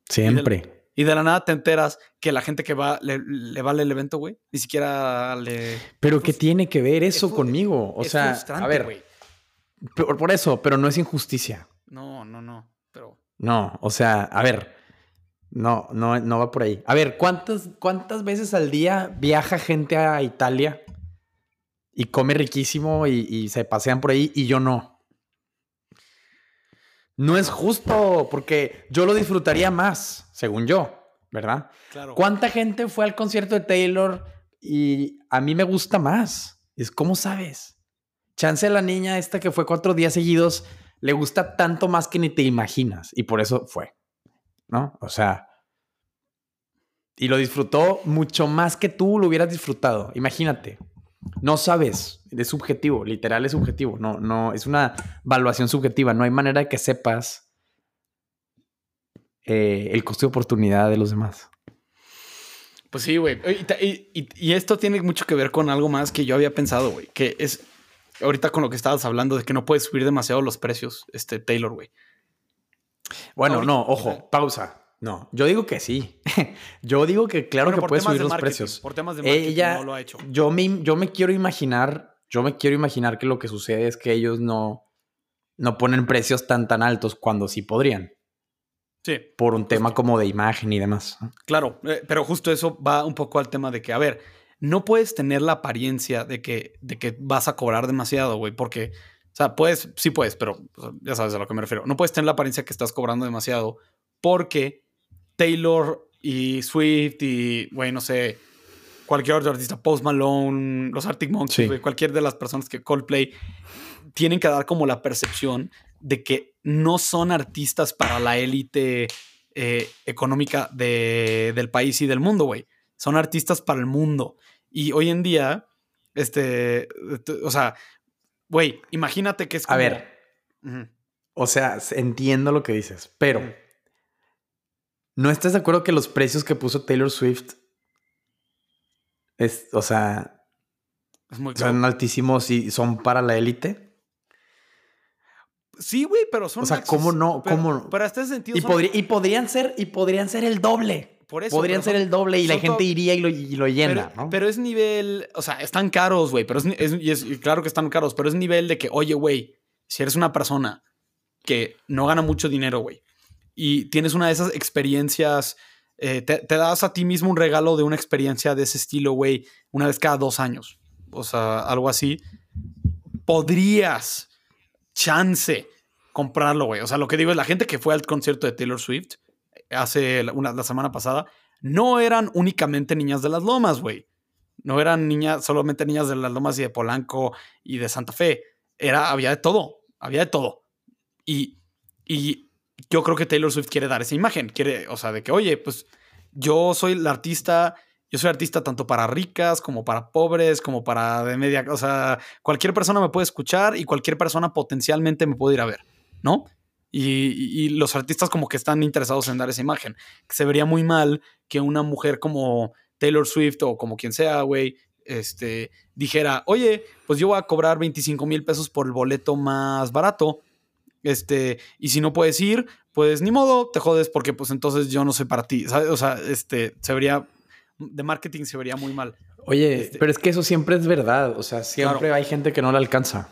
Siempre. Y de la nada te enteras que la gente que va le, le vale el evento, güey. Ni siquiera le. Pero ¿qué tiene que ver eso conmigo? O es sea, frustrante, a ver, güey. por, por eso, pero no es injusticia. No, no, no. Pero. No, o sea, a ver, no, no, no va por ahí. A ver, ¿cuántas, cuántas veces al día viaja gente a Italia y come riquísimo y, y se pasean por ahí y yo no? No es justo porque yo lo disfrutaría más, según yo, ¿verdad? Claro. ¿Cuánta gente fue al concierto de Taylor y a mí me gusta más? Es como sabes. Chance a la niña esta que fue cuatro días seguidos le gusta tanto más que ni te imaginas y por eso fue, ¿no? O sea, y lo disfrutó mucho más que tú lo hubieras disfrutado. Imagínate. No sabes, es subjetivo, literal es subjetivo, no, no, es una evaluación subjetiva, no hay manera de que sepas eh, el costo de oportunidad de los demás. Pues sí, güey. Y, esto tiene mucho que ver con algo más que yo había pensado, güey. Que es ahorita con lo que estabas hablando de que no puedes subir demasiado los precios, este Taylor, güey. Bueno, Ahorita- no, ojo, pausa. No, yo digo que sí. yo digo que claro Bueno, que temas subir de los precios. Por temas de marketing Ella, no lo ha hecho. yo me, yo me quiero imaginar, yo me quiero imaginar que lo que sucede es que ellos no, no ponen precios tan tan altos cuando sí podrían, Sí, por un tema como de imagen y demás. claro. eh, pero justo eso va un poco al tema de que, a ver, no puedes tener la apariencia de que, de que vas a cobrar demasiado, güey, porque, o sea, puedes, sí puedes, pero o sea, ya sabes a lo que me refiero. No puedes tener la apariencia que estás cobrando demasiado porque Taylor y Swift y, güey, no sé, cualquier otro artista, Post Malone, los Arctic Monkeys, Sí. güey, cualquier de las personas que Coldplay tienen que dar como la percepción de que no son artistas para la élite eh, económica de- del país y del mundo, güey. Son artistas para el mundo. Y hoy en día, este, o sea, güey, imagínate que es como... A ver, o sea, entiendo lo que dices, pero. ¿No estás de acuerdo que los precios que puso Taylor Swift es, o sea, Es muy caro. son altísimos y son para la élite? Sí, güey, pero son... O sea, ¿cómo no? Pero, ¿Cómo hasta ese sentido Y, son- podri- y podrían ser, y podrían ser el doble. Por eso, podrían ser son- el doble y la gente iría y lo, y lo llena, pero, ¿no? pero es nivel, o sea, están caros, güey, pero es, ni- es- y es- y claro que están caros, pero es nivel de que, oye, güey, si eres una persona que no gana mucho dinero, güey, y tienes una de esas experiencias eh, te, te, das a ti mismo un regalo de una experiencia de ese estilo, güey, una vez cada dos años. O sea, algo así. Podrías, chance, comprarlo, güey. O sea, lo que digo es la gente que fue al concierto de Taylor Swift hace una, la semana pasada, no eran únicamente niñas de las lomas, güey. No eran niñas, solamente niñas de las lomas y de Polanco y de Santa Fe. Era, había de todo, había de todo. Y, y yo creo que Taylor Swift quiere dar esa imagen. Quiere, o sea, de que, oye, pues yo soy la artista, yo soy artista tanto para ricas como para pobres, como para de media, o sea, cualquier persona me puede escuchar y cualquier persona potencialmente me puede ir a ver, ¿no? Y, y, los artistas como que están interesados en dar esa imagen. Se vería muy mal que una mujer como Taylor Swift o como quien sea, güey, este, dijera, oye, pues yo voy a cobrar 25 mil pesos por el boleto más barato. Este, y si no puedes ir, pues ni modo, te jodes porque pues entonces yo no soy para ti. ¿sabes? O sea, este, se vería, de marketing se vería muy mal. Oye, Este- pero es que eso siempre es verdad. O sea, siempre Claro. hay gente que no la alcanza.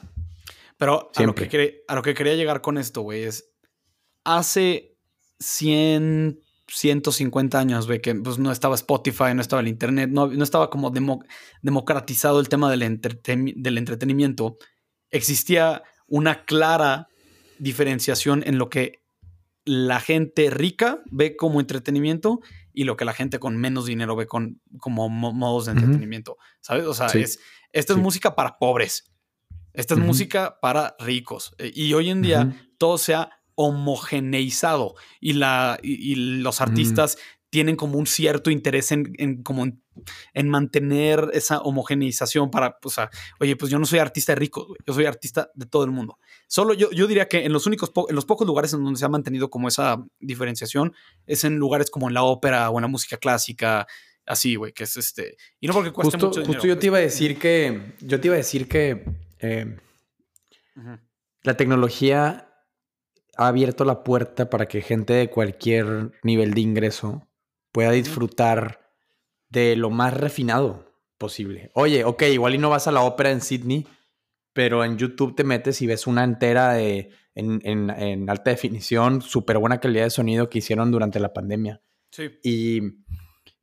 Pero a lo, que quería, a lo que quería llegar con esto, güey, es hace 100, 150 años, güey, que pues no estaba Spotify, no estaba el Internet, no, no estaba como demo- democratizado el tema del, entreten- del entretenimiento, existía una clara diferenciación en lo que la gente rica ve como entretenimiento y lo que la gente con menos dinero ve con, como mo- modos de entretenimiento, ¿sabes? O sea, Sí. es, esta es música para pobres. Esta es música para ricos. Eh, Y hoy en día todo se ha homogeneizado y, la, y, y los artistas tienen como un cierto interés en, en como en, en mantener esa homogeneización para, o sea, oye, pues yo no soy artista de ricos, güey, yo soy artista de todo el mundo. Solo yo, yo diría que en los únicos, en los pocos lugares en donde se ha mantenido como esa diferenciación es en lugares como en la ópera o en la música clásica, así, güey, que es este, y no porque cueste Justo, mucho dinero, justo yo te iba a decir que. Yo te iba a decir que eh, la tecnología ha abierto la puerta para que gente de cualquier nivel de ingreso pueda disfrutar de lo más refinado posible. Oye, ok, igual y no vas a la ópera en Sydney, pero en YouTube te metes y ves una entera de, en, en- en alta definición, súper buena calidad de sonido que hicieron durante la pandemia. Sí. Y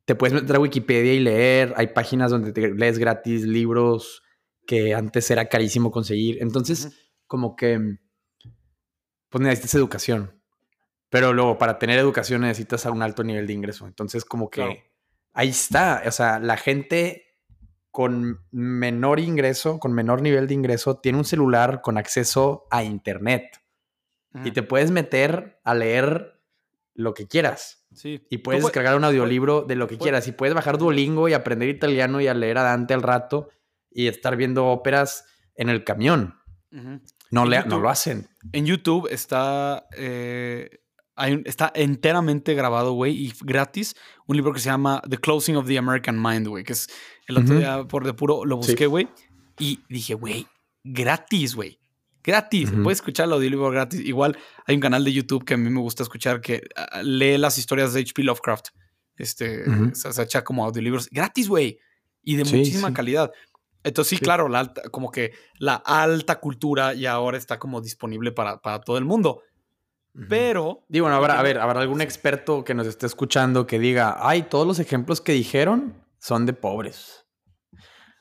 te puedes meter a Wikipedia y leer. Hay páginas donde te lees gratis libros que antes era carísimo conseguir. Entonces, Ujú. como que, pues necesitas educación. Pero luego, para tener educación necesitas a un alto nivel de ingreso. Entonces, como que Claro. ahí está. O sea, la gente con menor ingreso, con menor nivel de ingreso, tiene un celular con acceso a internet. Y Ujú. te puedes meter a leer lo que quieras. Sí. Y puedes descargar un audiolibro de lo que quieras. Y puedes bajar Duolingo y aprender italiano y a leer a Dante al rato y estar viendo óperas en el camión. Ujú. No, En le, YouTube. no lo hacen. En YouTube está, eh, hay un- está enteramente grabado, güey, y gratis, un libro que se llama The Closing of the American Mind, güey, que es el otro Ujú. día por de puro lo Sí. busqué, güey, y dije, güey, gratis, güey. Gratis, Ujú. puedes escuchar el audiolibro gratis. Igual hay un canal de YouTube que a mí me gusta escuchar que lee las historias de H.P. Lovecraft. Este, Ujú. se, se echa como audiolibros gratis, güey, y de Sí, muchísima sí. calidad. Entonces, sí, Sí. claro, la alta, como que la alta cultura ya ahora está como disponible para, para todo el mundo. Pero. Digo, bueno, habrá, a ver, habrá algún experto que nos esté escuchando que diga, ay, todos los ejemplos que dijeron son de pobres.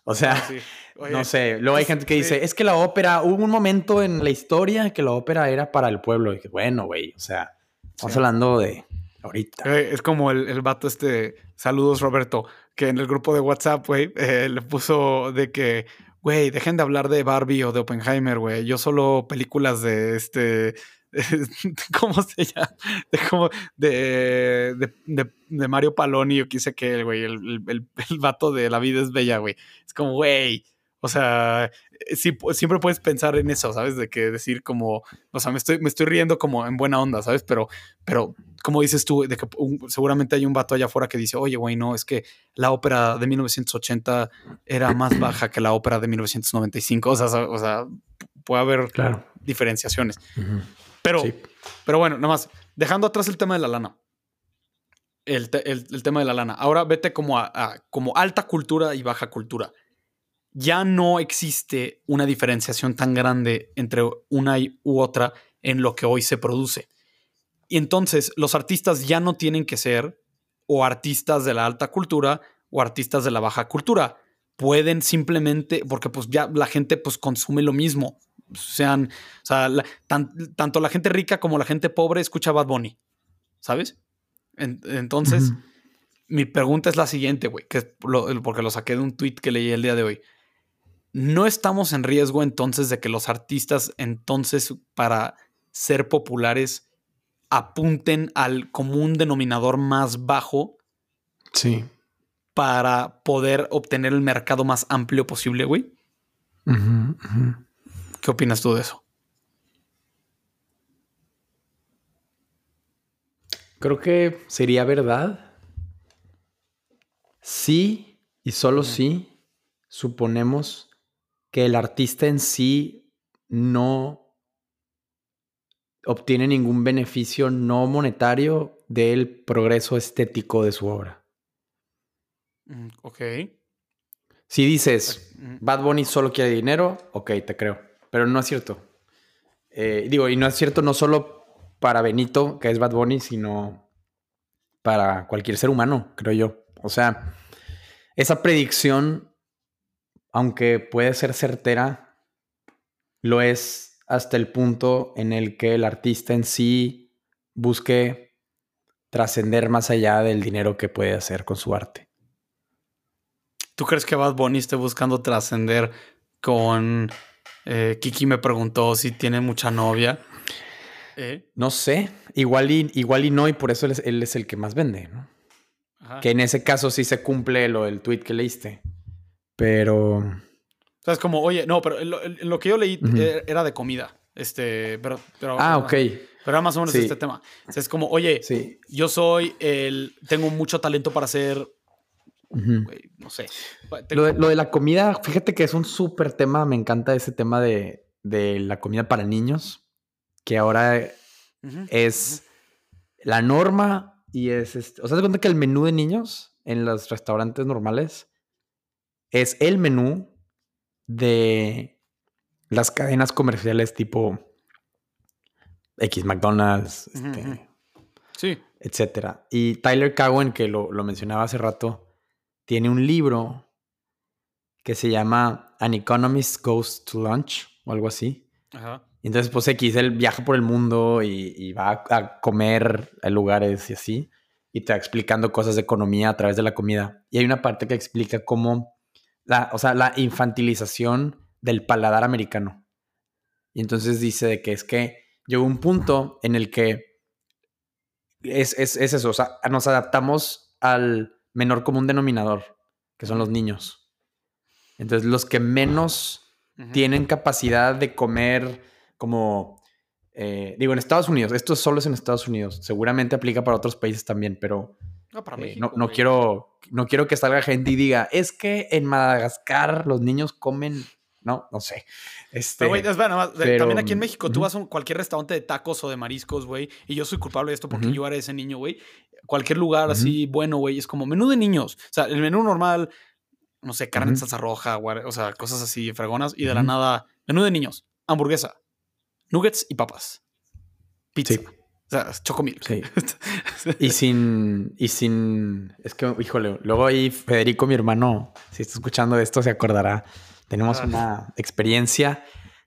O sea, Sí. Oye, no sé. Luego hay pues, gente que sí. dice, es que la ópera, hubo un momento en la historia que la ópera era para el pueblo. Y que, bueno, güey, o sea, estamos Sí. hablando de ahorita. eh, Es como el, el vato este. Saludos, Roberto. Que en el grupo de WhatsApp, güey, eh, le puso de que. Güey, dejen de hablar de Barbie o de Oppenheimer, güey. Yo solo películas de este. ¿Cómo se llama? De, como, de, de, de- de Mario Paloni o quise que, güey. El, el, el, el vato de La vida es bella, güey. Es como, güey. O sea, eh, sí, siempre puedes pensar en eso, ¿sabes? De que decir como, o sea, me estoy, me estoy riendo como en buena onda, ¿sabes? Pero, pero, como dices tú, de que un- seguramente hay un vato allá afuera que dice, oye, güey, no, es que la ópera de 1980 era más baja que la ópera de 1995. O sea, o sea puede haber Claro. diferenciaciones. Ujú. Pero, Sí. pero bueno, nada más, dejando atrás el tema de la lana. El, te- el- el tema de la lana. Ahora vete como a, a- como alta cultura y baja cultura. Ya no existe una diferenciación tan grande entre una y- u otra en lo que hoy se produce. Y entonces los artistas ya no tienen que ser o artistas de la alta cultura o artistas de la baja cultura. Pueden simplemente, porque pues ya la gente pues consume lo mismo. Sean, o sea, tanto la gente rica como la gente pobre escucha Bad Bunny, ¿sabes? entonces, mi pregunta es la siguiente, güey, que porque lo saqué de un tweet que leí el día de hoy. ¿No estamos en riesgo entonces de que los artistas entonces para ser populares apunten al común denominador más bajo. Sí. Para poder obtener el mercado más amplio posible, güey. ¿Qué opinas tú de eso? Creo que sería verdad. Sí, y solo sí, suponemos que el artista en sí no obtiene ningún beneficio no monetario del progreso estético de su obra. Mm, ok. Si dices, mm. Bad Bunny solo quiere dinero, ok, te creo. Pero no es cierto. Eh, digo, y no es cierto no solo para Benito, que es Bad Bunny, sino para cualquier ser humano, creo yo. O sea, esa predicción, aunque puede ser certera, lo es hasta el punto en el que el artista en sí busque trascender más allá del dinero que puede hacer con su arte. ¿Tú crees que Bad Bunny esté buscando trascender con... Eh, Kiki me preguntó si tiene mucha novia. ¿Eh? No sé, igual y, igual y no, y por eso él es, el que más vende, ¿no? Que en ese caso sí se cumple lo del tweet que leíste. Pero o sea, es como, oye, no, pero lo, que yo leí eh, era de comida. Este, pero. ah, ok. Pero era más o menos este tema. O sea, es como, oye, yo soy el. Tengo mucho talento para hacer. No sé. Lo, de, la comida, fíjate que es un súper tema. Me encanta ese tema de, la comida para niños. Que ahora es la norma y es. Este, o sea, ¿te cuenta que el menú de niños en los restaurantes normales es el menú de las cadenas comerciales tipo X McDonald's, este, sí. etcétera. Y Tyler Cowen, que lo, mencionaba hace rato, tiene un libro que se llama An Economist Goes to Lunch o algo así. Ajá. Entonces, pues X, él viaja por el mundo y, va a comer a lugares y así. Y te va explicando cosas de economía a través de la comida. Y hay una parte que explica cómo la, o sea, la infantilización del paladar americano. Y entonces dice de que es que llegó un punto en el que es, eso, o sea, nos adaptamos al menor común denominador, que son los niños. Entonces, los que menos tienen capacidad de comer como, eh, digo, en Estados Unidos, esto solo es en Estados Unidos, seguramente aplica para otros países también, pero no, para eh, no, quiero, no quiero que salga gente y diga, es que en Madagascar los niños comen. No, no sé. Este, pero, güey, también aquí en México, tú vas a cualquier restaurante de tacos o de mariscos, güey, y yo soy culpable de esto porque yo era ese niño, güey. Cualquier lugar así bueno, güey, es como menú de niños. O sea, el menú normal, no sé, carne en salsa roja, o sea, cosas así fregonas, y de la nada, menú de niños, hamburguesa, nuggets y papas. Pizza. O sea, chocomil. Sí. y sin. Y sin. Es que, híjole, luego ahí Federico, mi hermano, si está escuchando esto, se acordará. Tenemos ah. una experiencia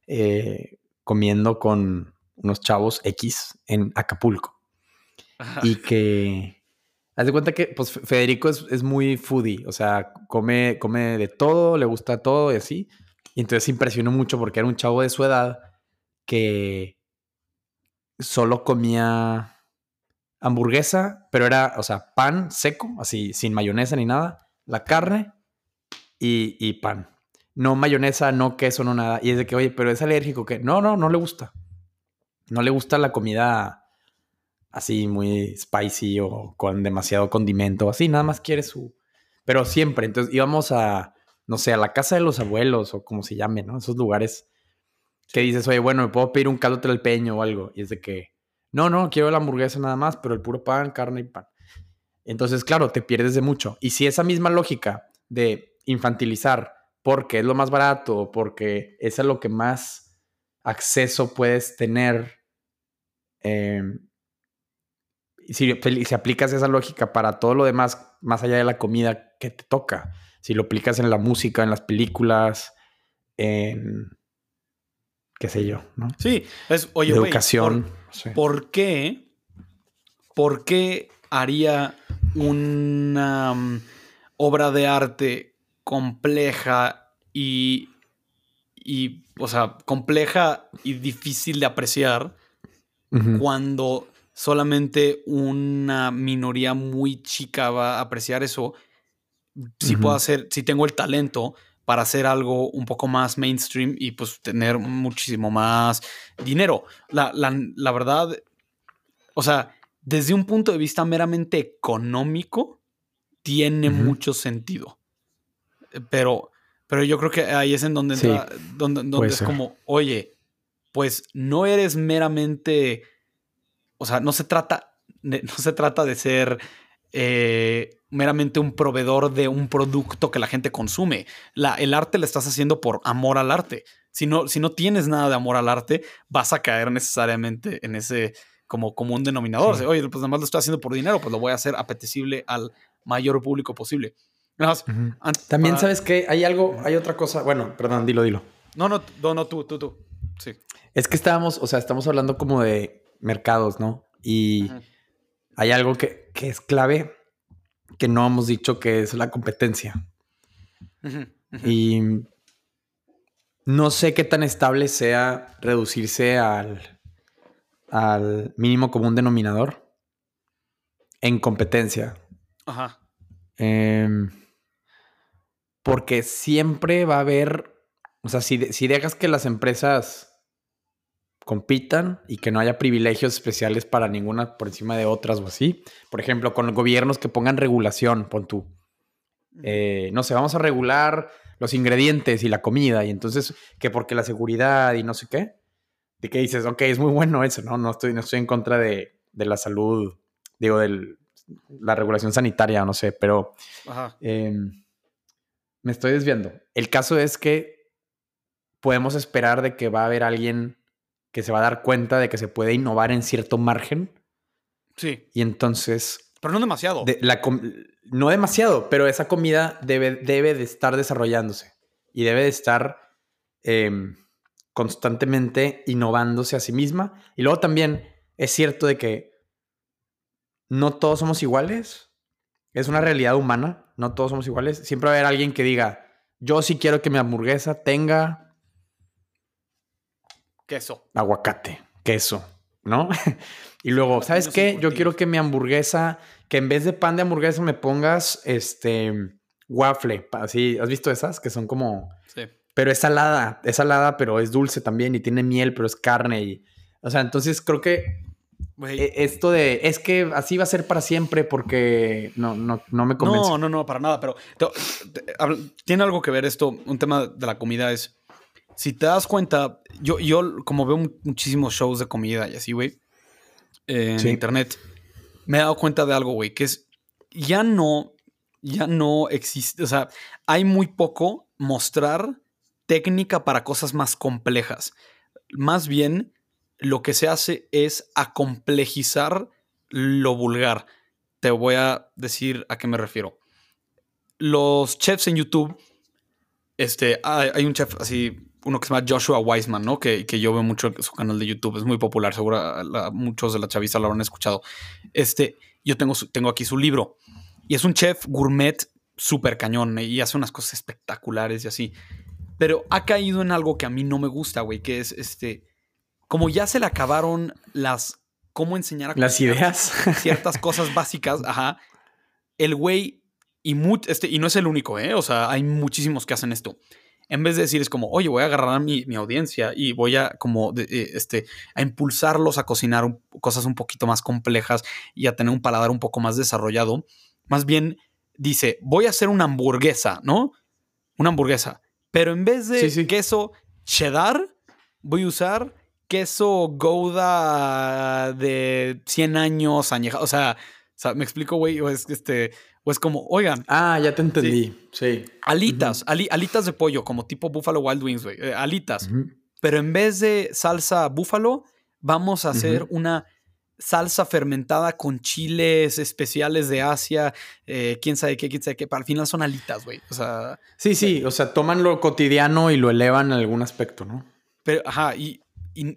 eh, comiendo con unos chavos X en Acapulco. Y que. Haz de cuenta que, pues, Federico es, es, muy foodie. O sea, come, come de todo, le gusta todo y así. Y entonces impresionó mucho porque era un chavo de su edad que solo comía hamburguesa, pero era, o sea, pan seco, así, sin mayonesa ni nada, la carne y, pan. No mayonesa, no queso, no nada. Y es de que, oye, pero es alérgico, que no, no, no le gusta. No le gusta la comida así muy spicy o con demasiado condimento, así, nada más quiere su... Pero siempre, entonces íbamos a, no sé, a la casa de los abuelos o como se llame, ¿no? Esos lugares que dices, oye, bueno, me puedo pedir un caldo peño o algo. Y es de que, no, no, quiero la hamburguesa nada más, pero el puro pan, carne y pan. Entonces, claro, te pierdes de mucho. Y si esa misma lógica de infantilizar porque es lo más barato, porque es a lo que más acceso puedes tener, em, si, si aplicas esa lógica para todo lo demás, más allá de la comida que te toca, si lo aplicas en la música, en las películas, en qué sé yo, ¿no? Sí, es, oye, educación. ¿por, qué? ¿Por qué haría una um, obra de arte compleja y, y, o sea, compleja y difícil de apreciar cuando solamente una minoría muy chica va a apreciar eso? Si puedo hacer, si tengo el talento para hacer algo un poco más mainstream y pues tener muchísimo más dinero. La, verdad, o sea, desde un punto de vista meramente económico, tiene mucho sentido. Pero, pero yo creo que ahí es en donde entra, donde, donde es como, oye, pues no eres meramente, o sea, no se trata, no se trata de ser eh, meramente un proveedor de un producto que la gente consume. La, el arte lo estás haciendo por amor al arte. Si no, si no tienes nada de amor al arte, vas a caer necesariamente en ese como común denominador. Oye, pues nada más lo estoy haciendo por dinero, pues lo voy a hacer apetecible al mayor público posible. También sabes que hay algo, hay otra cosa. Bueno, perdón, dilo, dilo. No, no, no, no, tú, tú, tú. Sí. Es que estábamos, o sea, estamos hablando como de mercados, ¿no? Y hay algo que, es clave que no hemos dicho que es la competencia. Y no sé qué tan estable sea reducirse al, al mínimo común denominador en competencia. Ajá. Em, porque siempre va a haber, o sea, si, si dejas que las empresas compitan y que no haya privilegios especiales para ninguna por encima de otras o así. Por ejemplo, con los gobiernos que pongan regulación, pon tú. Eh, no sé, vamos a regular los ingredientes y la comida y entonces que porque la seguridad y no sé qué. De que dices, ok, es muy bueno eso, ¿no? No estoy, no estoy en contra de, la salud, digo, de la regulación sanitaria, no sé, pero em, me estoy desviando. El caso es que podemos esperar de que va a haber alguien que se va a dar cuenta de que se puede innovar en cierto margen. Sí. Y entonces... Pero no demasiado. no demasiado, pero esa comida debe, debe de estar desarrollándose y debe de estar em, constantemente innovándose a sí misma. Y luego también es cierto de que no todos somos iguales. Es una realidad humana. No todos somos iguales. Siempre va a haber alguien que diga, yo sí quiero que mi hamburguesa tenga Queso. Aguacate, queso, ¿no? y luego, ¿sabes qué? Yo quiero que mi hamburguesa, que en vez de pan de hamburguesa me pongas este waffle. Así, ¿has visto esas? Que son como. Sí. Pero es salada, es salada, pero es dulce también y tiene miel, pero es carne. Y, o sea, entonces creo que e, esto de es que así va a ser para siempre porque no, no, no me convence. No, no, no, para nada. Pero tiene algo que ver esto. Un tema de la comida es si te das cuenta, yo, yo como veo muchísimos shows de comida y así, güey, en internet, me he dado cuenta de algo, güey, que es, ya no, ya no existe, o sea, hay muy poco mostrar técnica para cosas más complejas. Más bien, lo que se hace es acomplejizar lo vulgar. Te voy a decir a qué me refiero. Los chefs en YouTube, este, hay un chef así uno que se llama Joshua Wiseman, ¿no? Que, yo veo mucho su canal de YouTube, es muy popular, seguro muchos de la chaviza lo habrán escuchado. Este, yo tengo, tengo aquí su libro y es un chef gourmet súper cañón y hace unas cosas espectaculares y así. Pero ha caído en algo que a mí no me gusta, güey, que es este, como ya se le acabaron las, cómo enseñar a... Las ideas. Ciertas cosas básicas, ajá. El güey, y, este, y no es el único, ¿eh? O sea, hay muchísimos que hacen esto en vez de decir es como, oye, voy a agarrar a mi, audiencia y voy a como, eh, este, a impulsarlos a cocinar cosas un poquito más complejas y a tener un paladar un poco más desarrollado, más bien dice, voy a hacer una hamburguesa, ¿no? Una hamburguesa, pero en vez de queso cheddar, voy a usar queso Gouda de 100 años añejado, o sea, me explico, güey, o es este o es como, oigan. Ah, ya te entendí. Sí. Alitas, alitas de pollo, como tipo Buffalo Wild Wings, güey. Eh, alitas. Pero en vez de salsa búfalo, vamos a hacer una salsa fermentada con chiles especiales de Asia, eh, quién sabe qué, quién sabe qué, para al final son alitas, güey. O sea. Sí, sí, o sea, toman lo cotidiano y lo elevan en algún aspecto, ¿no? Pero, ajá, y, y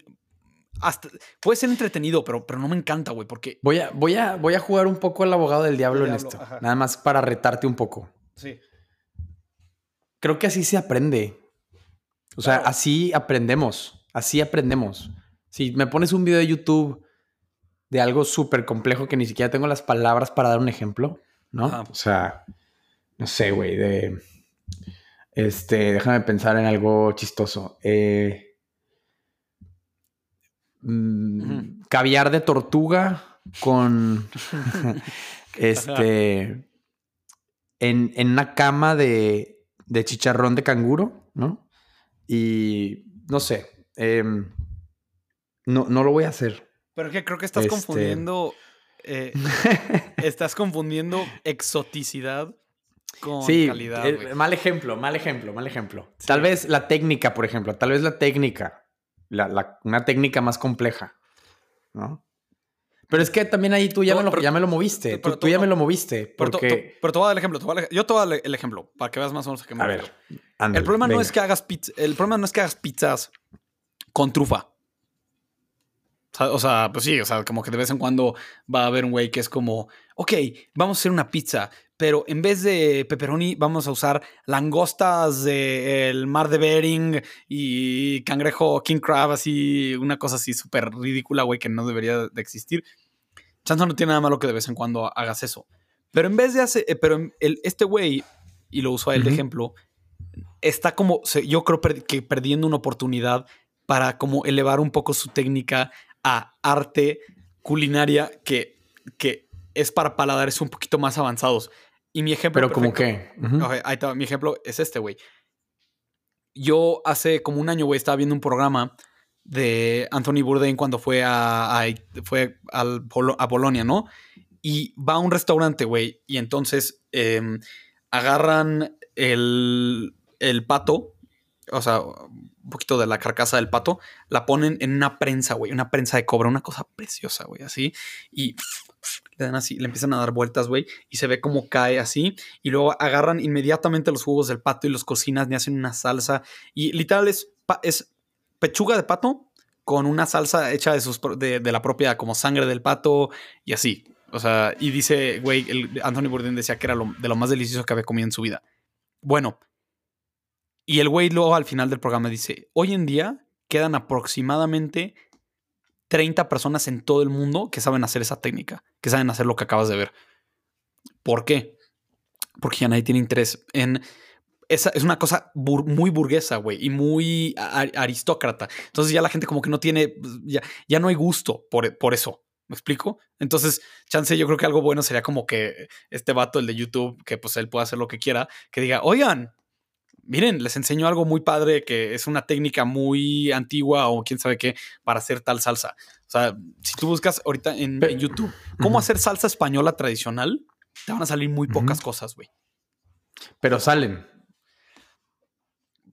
hasta, puede ser entretenido, pero, pero no me encanta, güey, porque. Voy a, voy, a, voy a jugar un poco al abogado del diablo, en esto. Nada más para retarte un poco. Sí. Creo que así se aprende. O sea, así aprendemos. Así aprendemos. Si me pones un video de YouTube de algo súper complejo que ni siquiera tengo las palabras para dar un ejemplo, ¿no? O sea, no sé, güey, de... Este, déjame pensar en algo chistoso. Eh, mm, caviar de tortuga con... este... En, en, una cama de, de chicharrón de canguro, ¿no? Y no sé. Em, no, no lo voy a hacer. Pero que creo que estás este confundiendo. Eh, estás confundiendo exoticidad con calidad. Eh, mal ejemplo, mal ejemplo, mal ejemplo. Tal vez la técnica, por ejemplo, tal vez la técnica, una técnica más compleja, ¿no? Pero es que también ahí tú ya, me, lo, ya me lo moviste. tú, ya me lo moviste. Porque... Pero, te voy a dar el ejemplo. yo te voy a dar el ejemplo para que veas más o menos a qué me A ver. el problema no es que hagas pizza, el problema no es que hagas pizzas con trufa. O sea, pues sí, o sea, como que de vez en cuando va a haber un güey que es como, ok, vamos a hacer una pizza, pero en vez de pepperoni vamos a usar langostas del mar de Bering y cangrejo king crab, así, una cosa así súper ridícula, güey, que no debería de existir. Chance no tiene nada malo que de vez en cuando hagas eso. Pero en vez de hacer, eh, pero el, este güey, y lo uso a él de ejemplo, está como, yo creo que perdiendo una oportunidad para como elevar un poco su técnica a arte culinaria que, que es para paladares un poquito más avanzados. Y mi ejemplo. Pero como que. ahí está. Mi ejemplo es este, güey. Yo hace como un año, güey, estaba viendo un programa de Anthony Bourdain cuando fue a, fue al, a Bolonia, ¿no? Y va a un restaurante, güey, y entonces em, agarran el, el pato, o sea, un poquito de la carcasa del pato, la ponen en una prensa, güey, una prensa de cobre, una cosa preciosa, güey, así, y le dan así, le empiezan a dar vueltas, güey, y se ve como cae así, y luego agarran inmediatamente los jugos del pato y los cocinan y hacen una salsa, y literal es, es pechuga de pato con una salsa hecha de, sus, de, la propia como sangre del pato y así. O sea, y dice, güey, Anthony Bourdain decía que era de lo más delicioso que había comido en su vida. Bueno, y el güey luego al final del programa dice, hoy en día quedan aproximadamente 30 personas en todo el mundo que saben hacer esa técnica, que saben hacer lo que acabas de ver. ¿Por qué? Porque ya nadie tiene interés en... Esa es una cosa muy burguesa, güey, y muy aristócrata. Entonces ya la gente como que no tiene, ya, ya no hay gusto por, por eso. ¿Me explico? Entonces, chance, yo creo que algo bueno sería como que este vato, el de YouTube, que pues él pueda hacer lo que quiera, que diga, oigan, miren, les enseño algo muy padre que es una técnica muy antigua o quién sabe qué para hacer tal salsa. O sea, si tú buscas ahorita en, YouTube cómo hacer salsa española tradicional, te van a salir muy pocas cosas, güey. Pero salen.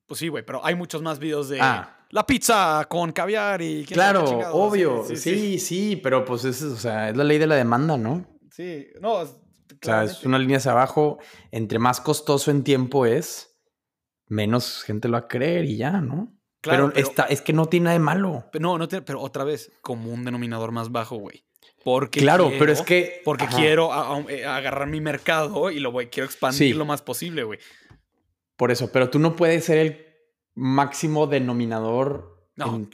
Pues sí, güey, pero hay muchos más videos de ah. la pizza con caviar y... Claro, obvio. Sí sí, pero pues es, o sea, es la ley de la demanda, ¿no? Sí, no. O sea, es una línea hacia abajo. Entre más costoso en tiempo es, menos gente lo va a creer y ya, ¿no? Claro, pero, es que no tiene nada de malo. No, no tiene, pero otra vez, como un denominador más bajo, güey. Porque claro, pero es que. Porque quiero eh, agarrar mi mercado y lo voy, quiero expandir lo más posible, güey. Por eso, pero tú no puedes ser el máximo denominador en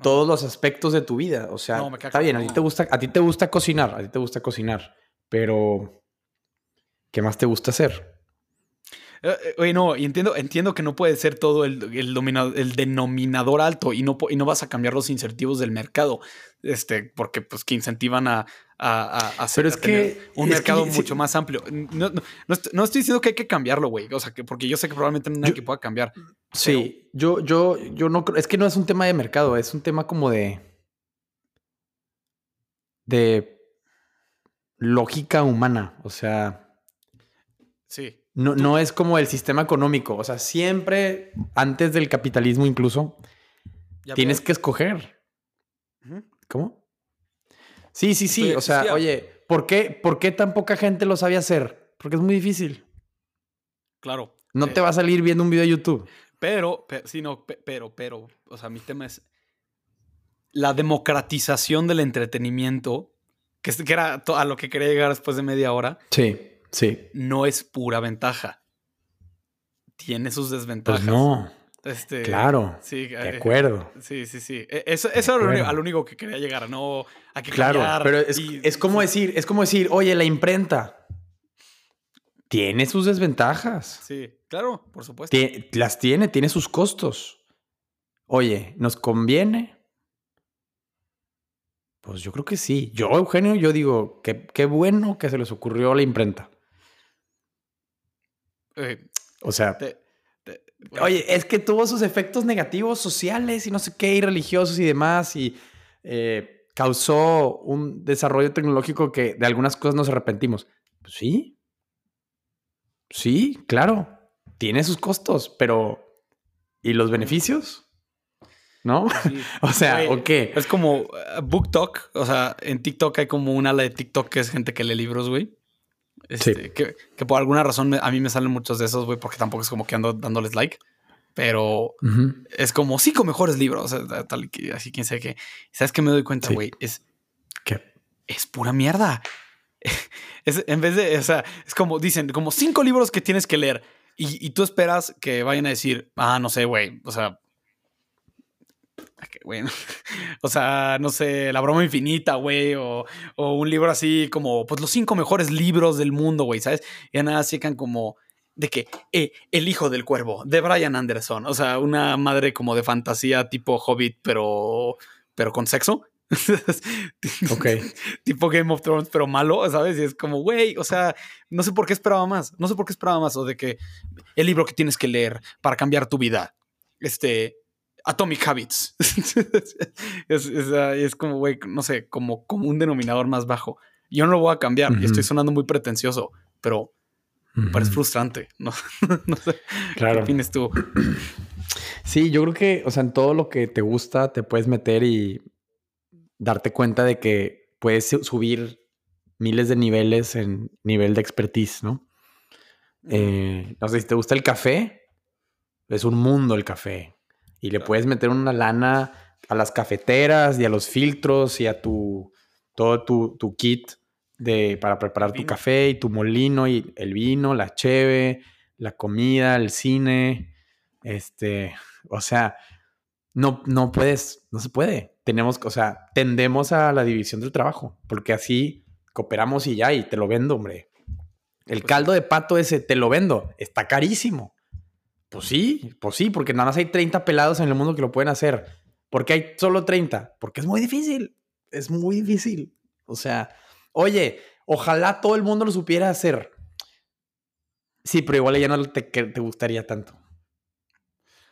todos los aspectos de tu vida. O sea, está bien, a ti te gusta, a ti te gusta cocinar, a ti te gusta cocinar, pero ¿qué más te gusta hacer? Eh, eh, oye, no, y entiendo, entiendo que no puede ser todo el, el, denominador alto y no, y no vas a cambiar los incentivos del mercado, este, porque pues que incentivan a, hacer es que, un mercado mucho más amplio. No, estoy diciendo que hay que cambiarlo, güey. O sea, que porque yo sé que probablemente no hay que pueda cambiar. Sí, yo, yo, yo no creo. Es que no es un tema de mercado, es un tema como de. de lógica humana. O sea. Sí. No, no es como el sistema económico. O sea, siempre, antes del capitalismo incluso, tienes que escoger. ¿Cómo? Sí, sí, sí. O sea, oye, ¿por qué, ¿por qué tan poca gente lo sabe hacer? Porque es muy difícil. Claro. No Eh, te va a salir viendo un video de YouTube. Pero, pe- sí, no, pe- pero, pero, o sea, mi tema es la democratización del entretenimiento, que, era a lo que quería llegar después de media hora, Sí, sí. no es pura ventaja. Tiene sus desventajas. Pues no, Este, claro. Sí, De acuerdo. Sí, sí, sí. E- Eso, eso era lo único, al único que quería llegar, no a que Claro, pero es, y- es como sí, decir, es como decir, oye, la imprenta tiene sus desventajas. Sí, claro, por supuesto. Las tiene, tiene sus costos. Oye, ¿nos conviene? Pues yo creo que sí. Yo, Eugenio, yo digo, que qué bueno que se les ocurrió la imprenta. Eh, O sea, te- te- bueno, Oye, es que tuvo sus efectos negativos sociales y no sé qué, y religiosos y demás, y eh, causó un desarrollo tecnológico que de algunas cosas nos arrepentimos. Pues sí. Sí, claro. Tiene sus costos, pero ¿y los beneficios? ¿No? sí. O sea, ¿o qué? Es como uh, BookTok, o sea, en TikTok hay como un ala de TikTok que es gente que lee libros, güey. Este, Sí. que, que por alguna razón me- a mí me salen muchos de esos, güey, porque tampoco es como que ando dándoles like. Pero es como cinco mejores libros, tal así, quién sabe qué. ¿Sabes qué me doy cuenta, Sí. güey? Es, es pura mierda. Es, en vez de, o sea, es como dicen, como cinco libros que tienes que leer y, y tú esperas que vayan a decir, ah, no sé, güey, o sea, bueno, o sea, no sé, La broma infinita, güey, o, o un libro así como, pues los cinco mejores libros del mundo, güey, ¿sabes? Y nada, secan como de que eh, El hijo del cuervo, de Brian Anderson, o sea, una madre como de fantasía tipo Hobbit, pero, pero con sexo. Ok. tipo Game of Thrones, pero malo, ¿sabes? Y es como, güey, o sea, no sé por qué esperaba más, no sé por qué esperaba más, o de que el libro que tienes que leer para cambiar tu vida, este, Atomic Habits. es, es, ah, es como, güey, no sé, como, como un denominador más bajo. Yo no lo voy a cambiar y estoy sonando muy pretencioso, pero, es Ujú. frustrante, ¿no? no sé, ¿qué Claro. opinas tú? Sí, yo creo que, o sea, en todo lo que te gusta te puedes meter y darte cuenta de que puedes su- subir miles de niveles en nivel de expertise, ¿no? Eh, no sé, si te gusta el café, es un mundo el café. Y le Claro. puedes meter una lana a las cafeteras y a los filtros y a tu todo tu, tu kit de, para preparar tu café y tu molino y el vino, la cheve, la comida, el cine. Este, o sea, no, no puedes, no se puede. Tenemos, o sea, tendemos a la división del trabajo, porque así cooperamos y ya, y te lo vendo, hombre. El Pues caldo de pato ese, te lo vendo, está carísimo. Pues sí, pues sí, porque nada más hay 30 pelados en el mundo que lo pueden hacer. ¿Por qué hay solo 30? Porque es muy difícil. Es muy difícil. O sea, oye, ojalá todo el mundo lo supiera hacer. Sí, pero igual ya no te, te gustaría tanto.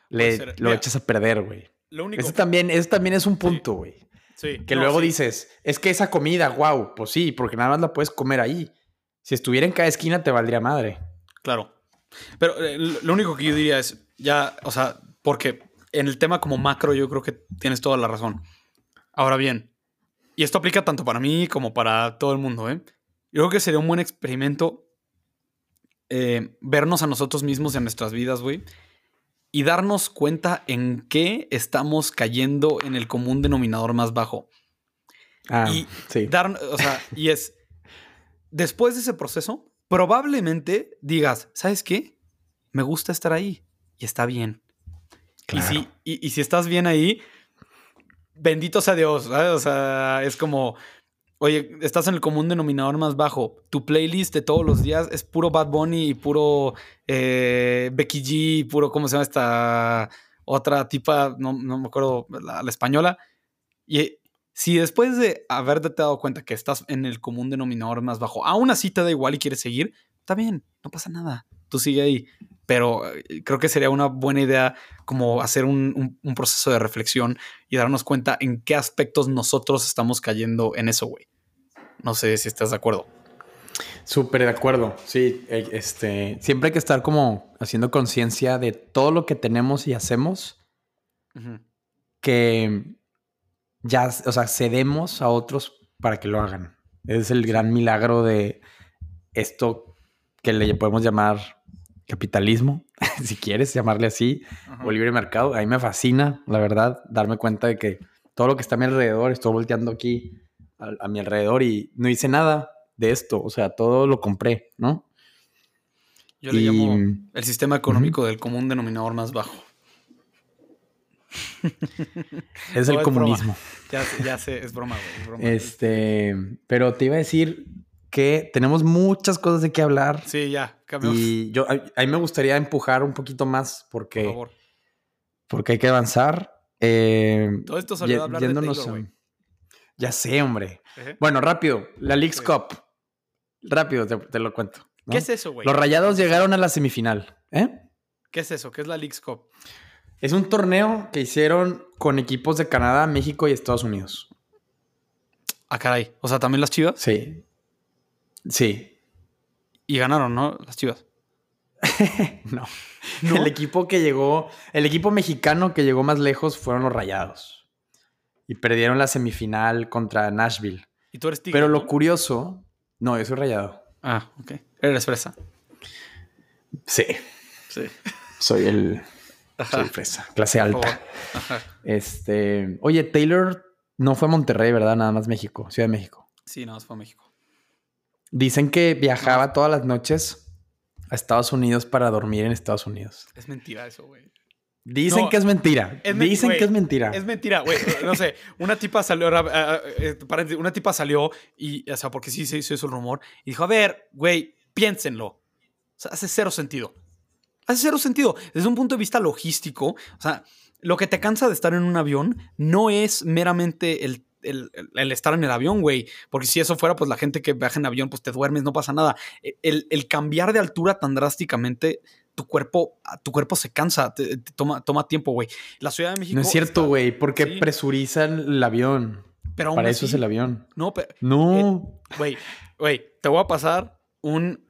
Le, ser. lo Mira, echas a perder, güey. Eso también, eso también es un punto, güey. sí, Que no, luego sí. dices, es que esa comida, wow, pues sí, porque nada más la puedes comer ahí. Si estuviera en cada esquina te valdría madre. Claro. Pero eh, lo único que yo diría es, ya, o sea, porque en el tema como macro yo creo que tienes toda la razón. Ahora bien, y esto aplica tanto para mí como para todo el mundo, ¿eh? Yo creo que sería un buen experimento eh, vernos a nosotros mismos en nuestras vidas, güey, y darnos cuenta en qué estamos cayendo en el común denominador más bajo. Ah, Y sí. dar, o sea, y es, después de ese proceso, probablemente digas, ¿sabes qué? Me gusta estar ahí y está bien. Claro. Y, si, y, y si estás bien ahí, bendito sea Dios, ¿sabes? O sea, es como, oye, estás en el común denominador más bajo. Tu playlist de todos los días es puro Bad Bunny y puro eh, Becky G, y puro, ¿cómo se llama esta otra tipa? No, no me acuerdo, la, la española. Y si después de haberte dado cuenta que estás en el común denominador más bajo, aún así te da igual y quieres seguir, está bien, no pasa nada. Tú sigue ahí. Pero eh, creo que sería una buena idea como hacer un, un- un proceso de reflexión y darnos cuenta en qué aspectos nosotros estamos cayendo en eso, güey. No sé si estás de acuerdo. Súper de acuerdo. Sí, eh, este, siempre hay que estar como haciendo conciencia de todo lo que tenemos y hacemos que ya, o sea, cedemos a otros para que lo hagan. Es el gran milagro de esto que le podemos llamar capitalismo, si quieres llamarle así, Ajá. o libre mercado. A mí me fascina, la verdad, darme cuenta de que todo lo que está a mi alrededor, estoy volteando aquí a, a mi alrededor y no hice nada de esto. O sea, todo lo compré, ¿no? Yo le Y- llamo el sistema económico del común denominador más bajo. Es No, el es comunismo. Ya, sé- ya sé, es broma, güey. Es broma. Este, pero te iba a decir que tenemos muchas cosas de qué hablar. Sí, ya, cambiamos. Y yo, a, a mí me gustaría empujar un poquito más Por porque, favor. porque hay que avanzar. Eh, Todo esto salió de ye- hablar de Taylor, a-. Ya sé, hombre. Bueno, rápido. La Leagues Sí. Cup. Rápido, te, te lo cuento. ¿no? ¿Qué es eso, güey? Los Rayados llegaron a la semifinal. ¿eh? ¿Qué es eso? ¿Qué es la League's Cup? Es un torneo que hicieron con equipos de Canadá, México y Estados Unidos. Ah, caray. O sea, también las chivas. Sí. Sí. Y ganaron, ¿no? Las chivas. No. ¿No? El equipo que llegó, el equipo mexicano que llegó más lejos fueron los Rayados. Y perdieron la semifinal contra Nashville. Y tú eres tigre. Pero lo ¿no? curioso, no, yo soy Rayado. Ah, ok. Eres fresa. Sí. Sí. Soy el Ajá. fresa, clase alta. Ajá. Este, oye, Taylor no fue a Monterrey, ¿verdad? Nada más México, Ciudad de México. Sí, nada más fue a México. Dicen que viajaba todas las noches a Estados Unidos para dormir en Estados Unidos. Es mentira eso, güey. Dicen No, que es mentira. es Dicen que es mentira. Es mentira, güey. No sé, una tipa salió, ah, eh, paréntesis, una tipa salió y, o sea, porque sí se hizo el rumor, y dijo, a ver, güey, piénsenlo. O sea, hace cero sentido. Hace cero sentido. Desde un punto de vista logístico, o sea, lo que te cansa de estar en un avión no es meramente el, el- el- el estar en el avión, güey. Porque si eso fuera, pues la gente que viaja en avión, pues te duermes, no pasa nada. E, El, el cambiar de altura tan drásticamente, tu cuerpo, tu cuerpo se cansa, te- te toma, toma tiempo, güey. La Ciudad de México. No es cierto, güey, porque Sí. presurizan el avión. Pero aún Para eso es el avión. No, pero. No. Güey, güey, te voy a pasar un,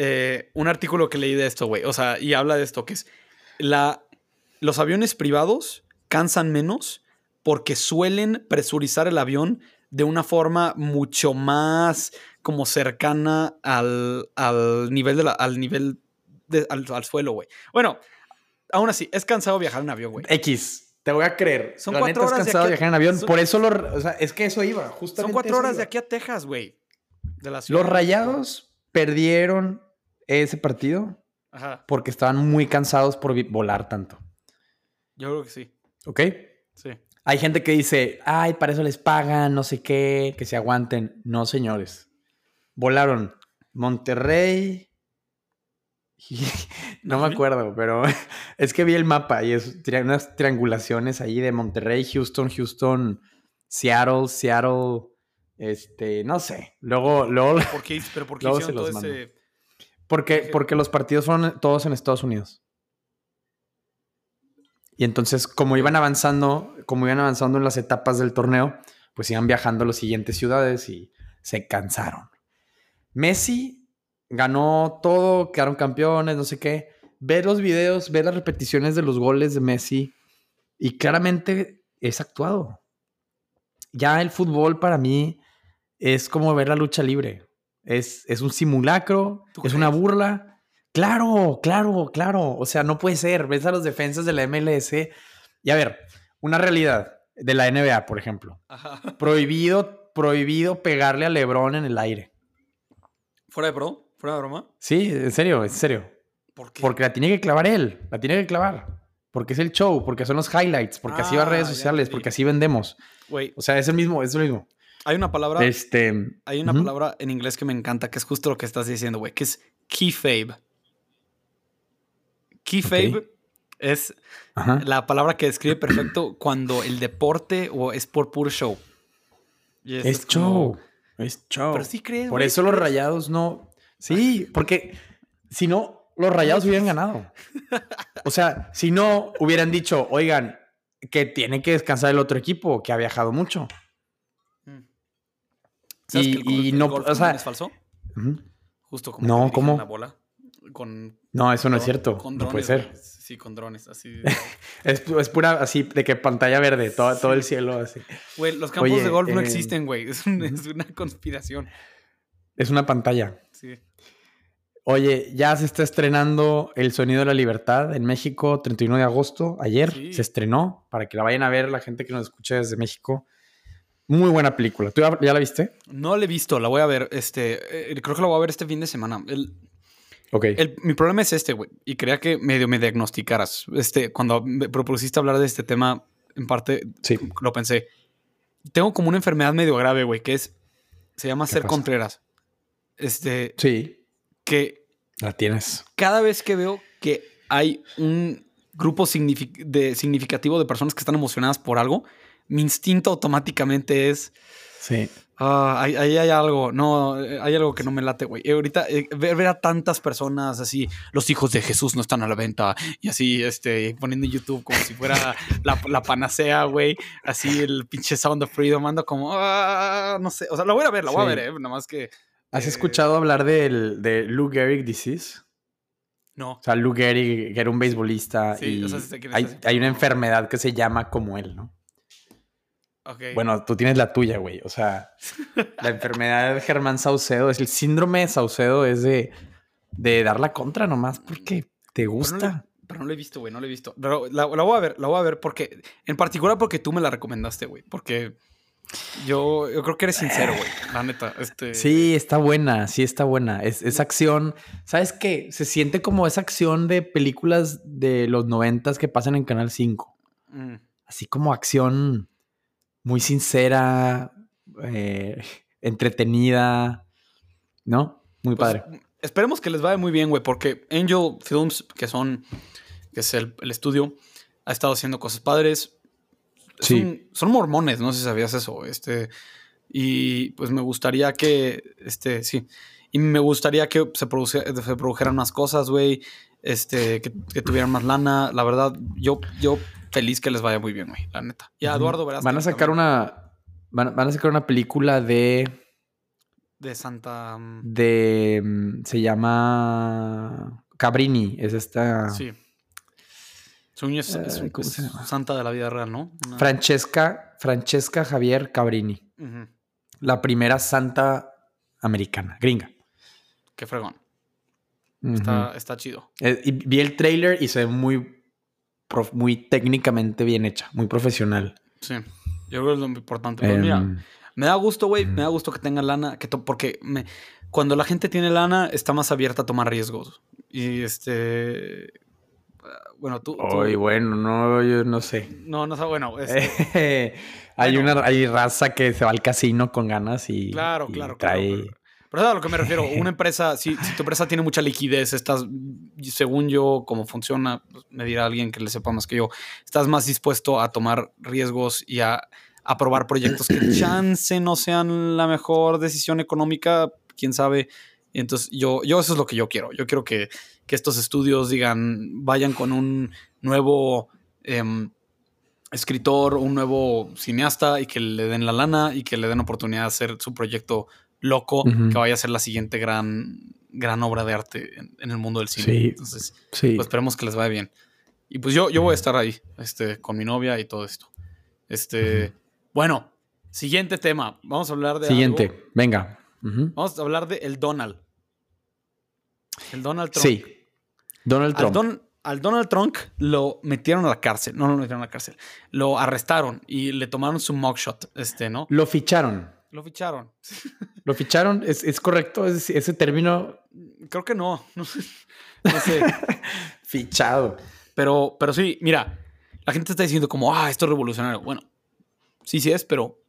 eh, un artículo que leí de esto, güey. O sea, y habla de esto, que es la, los aviones privados cansan menos porque suelen presurizar el avión de una forma mucho más como cercana al, al nivel de la- al nivel de- al, al suelo, güey. Bueno, aún así, es cansado viajar en avión, güey. X, te voy a creer. Son La cuatro neta es horas de cansado aquí a- viajar en avión. son- Por eso lo, o sea, es que eso iba, justamente. Son cuatro horas iba. de aquí a Texas, güey. De la ciudad. Los Rayados perdieron ese partido Ajá, porque estaban muy cansados por volar tanto. yo creo que sí. ¿Ok? Sí. Hay gente que dice, ay, para eso les pagan, no sé qué, que se aguanten. No, señores. Volaron Monterrey. no me acuerdo, pero es que vi el mapa y es unas triangulaciones ahí de Monterrey, Houston, Houston, Seattle, Seattle, este, no sé. Luego, luego, ¿Por qué, pero por qué hicieron todo ese... porque, porque los partidos fueron todos en Estados Unidos. Y entonces, como iban avanzando, como iban avanzando en las etapas del torneo, pues iban viajando a las siguientes ciudades y se cansaron. Messi ganó todo, quedaron campeones, no sé qué. Ver los videos, ver las repeticiones de los goles de Messi y claramente es actuado. Ya el fútbol para mí es como ver la lucha libre. Es, es un simulacro, ¿Tú es una burla. Claro, claro, claro. O sea, no puede ser. Ves a los defensas de la MLS. Y a ver, una realidad de la NBA, por ejemplo. Ajá. Prohibido, prohibido pegarle a LeBron en el aire. ¿Fuera de pro? ¿Fuera de broma? Sí, en serio, en serio. ¿Por qué? Porque la tiene que clavar él. La tiene que clavar. Porque es el show, porque son los highlights, porque así va a Ah, redes sociales, porque así vendemos. Güey, O sea, es el mismo, es lo mismo. Hay una palabra... Este. Hay una palabra en inglés que me encanta, que es justo lo que estás diciendo, güey, que es keyfabe. Keyfabe Ok. es Ajá. la palabra que describe perfecto cuando el deporte o es por puro show. Es como- show. Es show. Pero sí crees, Por eso los rayados no. Sí, porque si no, los rayados hubieran ganado. O sea, si no, hubieran dicho, oigan, que tiene que descansar el otro equipo, que ha viajado mucho. ¿Sabes Y- que el, gol- y el no- golf o sea- es falso? Justo como No, ¿cómo? la bola con No, eso no es cierto. con No puede drones, ser. Sí, con drones, así. es, es, pura, así, de que pantalla verde, todo, todo el cielo así. Güey, los campos de golf no eh, existen, güey. Es, es, una conspiración. Es una pantalla. Sí. Oye, ya se está estrenando El Sonido de la Libertad en México, 31 de agosto. Ayer se estrenó, para que la vayan a ver la gente que nos escucha desde México. Muy buena película. ¿Tú ya, la viste? No la he visto, la voy a ver. Este, eh, creo que la voy a ver este fin de semana. El, ok. mi problema es este, güey. Y quería que medio me diagnosticaras. Este, cuando me propusiste hablar de este tema, en parte lo pensé. Tengo como una enfermedad medio grave, güey, que es. Se llama ser Contreras. Este. Sí que... La tienes. Cada vez que veo que hay un grupo de significativo de personas que están emocionadas por algo, mi instinto automáticamente es... Sí. Ah, ahí, hay algo, no, hay algo que no me late, güey. Ahorita eh, ver, a tantas personas así, los hijos de Jesús no están a la venta y así, este, poniendo en YouTube como si fuera la, panacea, güey. Así el pinche Sound of Freedom, ando como, ah, no sé, o sea, lo voy a ver, lo voy a ver, eh, nada más que ¿Has eh, escuchado hablar del, de Lou Gehrig disease? No. O sea, Lou Gehrig, que era un beisbolista y hay, una enfermedad que se llama como él, ¿no? Okay. Bueno, tú tienes la tuya, güey. O sea, la enfermedad de Germán Saucedo es el síndrome de Saucedo, es de, de dar la contra nomás porque te gusta. Pero no, lo he visto, güey, no lo he visto. Pero la, la, voy a ver, la voy a ver porque, en particular porque tú me la recomendaste, güey. Porque yo, yo creo que eres sincero, güey. La neta. Este... Sí, está buena, sí está buena. Es, acción. ¿Sabes qué? Se siente como esa acción de películas de los noventas que pasan en Canal 5. Mm. Así como acción muy sincera, eh, entretenida, ¿no? Muy pues, padre. Esperemos que les vaya muy bien, güey, porque Angel Films, que son, que es el estudio, ha estado haciendo cosas padres son, mormones, no sé si sabías eso. Este, y pues me gustaría que, este, sí. Y me gustaría que se, se produjeran más cosas, güey. Este, que, tuvieran más lana. La verdad, yo, yo feliz que les vaya muy bien, güey, la neta. Y a Eduardo verás. Van a sacar una. Van, a sacar una película de. De Santa. Mm, de. Mm, se llama. Cabrini. Es esta. Sí. Es, es, santa de la vida real, ¿no? Francesca, Francesca Javier Cabrini. La primera santa americana, gringa. Qué fregón. está, chido. Eh, vi el trailer y se ve muy, muy técnicamente bien hecha, muy profesional. Sí, yo creo que es lo importante. mira, em, me da gusto, güey, me da gusto que tenga lana, que porque me, cuando la gente tiene lana está más abierta a tomar riesgos. Y este bueno, tú. Ay, bueno, no, yo no sé. No, no sé, bueno. hay una hay raza que se va al casino con ganas y. Claro, claro, claro. Pero, es a lo que me refiero. Una empresa, si, tu empresa tiene mucha liquidez, estás, según yo, cómo funciona, pues, me dirá alguien que le sepa más que yo, estás más dispuesto a tomar riesgos y a, a probar proyectos que chance no sean la mejor decisión económica, quién sabe. entonces, yo, yo eso es lo que yo quiero. Yo quiero que que estos estudios digan, vayan con un nuevo em, escritor, un nuevo cineasta y que le den la lana y que le den oportunidad de hacer su proyecto loco, que vaya a ser la siguiente gran, gran obra de arte en, el mundo del cine. Entonces, pues esperemos que les vaya bien. Y pues yo, yo voy a estar ahí, este, con mi novia y todo esto. Este, bueno, siguiente tema. Vamos a hablar de. Siguiente, venga. Vamos a hablar de el Donald. El Donald Trump. Sí. Donald Trump. Al, Donald Trump lo metieron a la cárcel. No, no lo metieron a la cárcel. Lo arrestaron y le tomaron su mugshot, este, ¿no? Lo ficharon. Lo ficharon. ¿Lo ficharon? ¿Es, correcto ese, término? Creo que no. No sé. Fichado. Pero, pero sí, mira, la gente está diciendo como, ah, esto es revolucionario. Bueno, sí, sí es, pero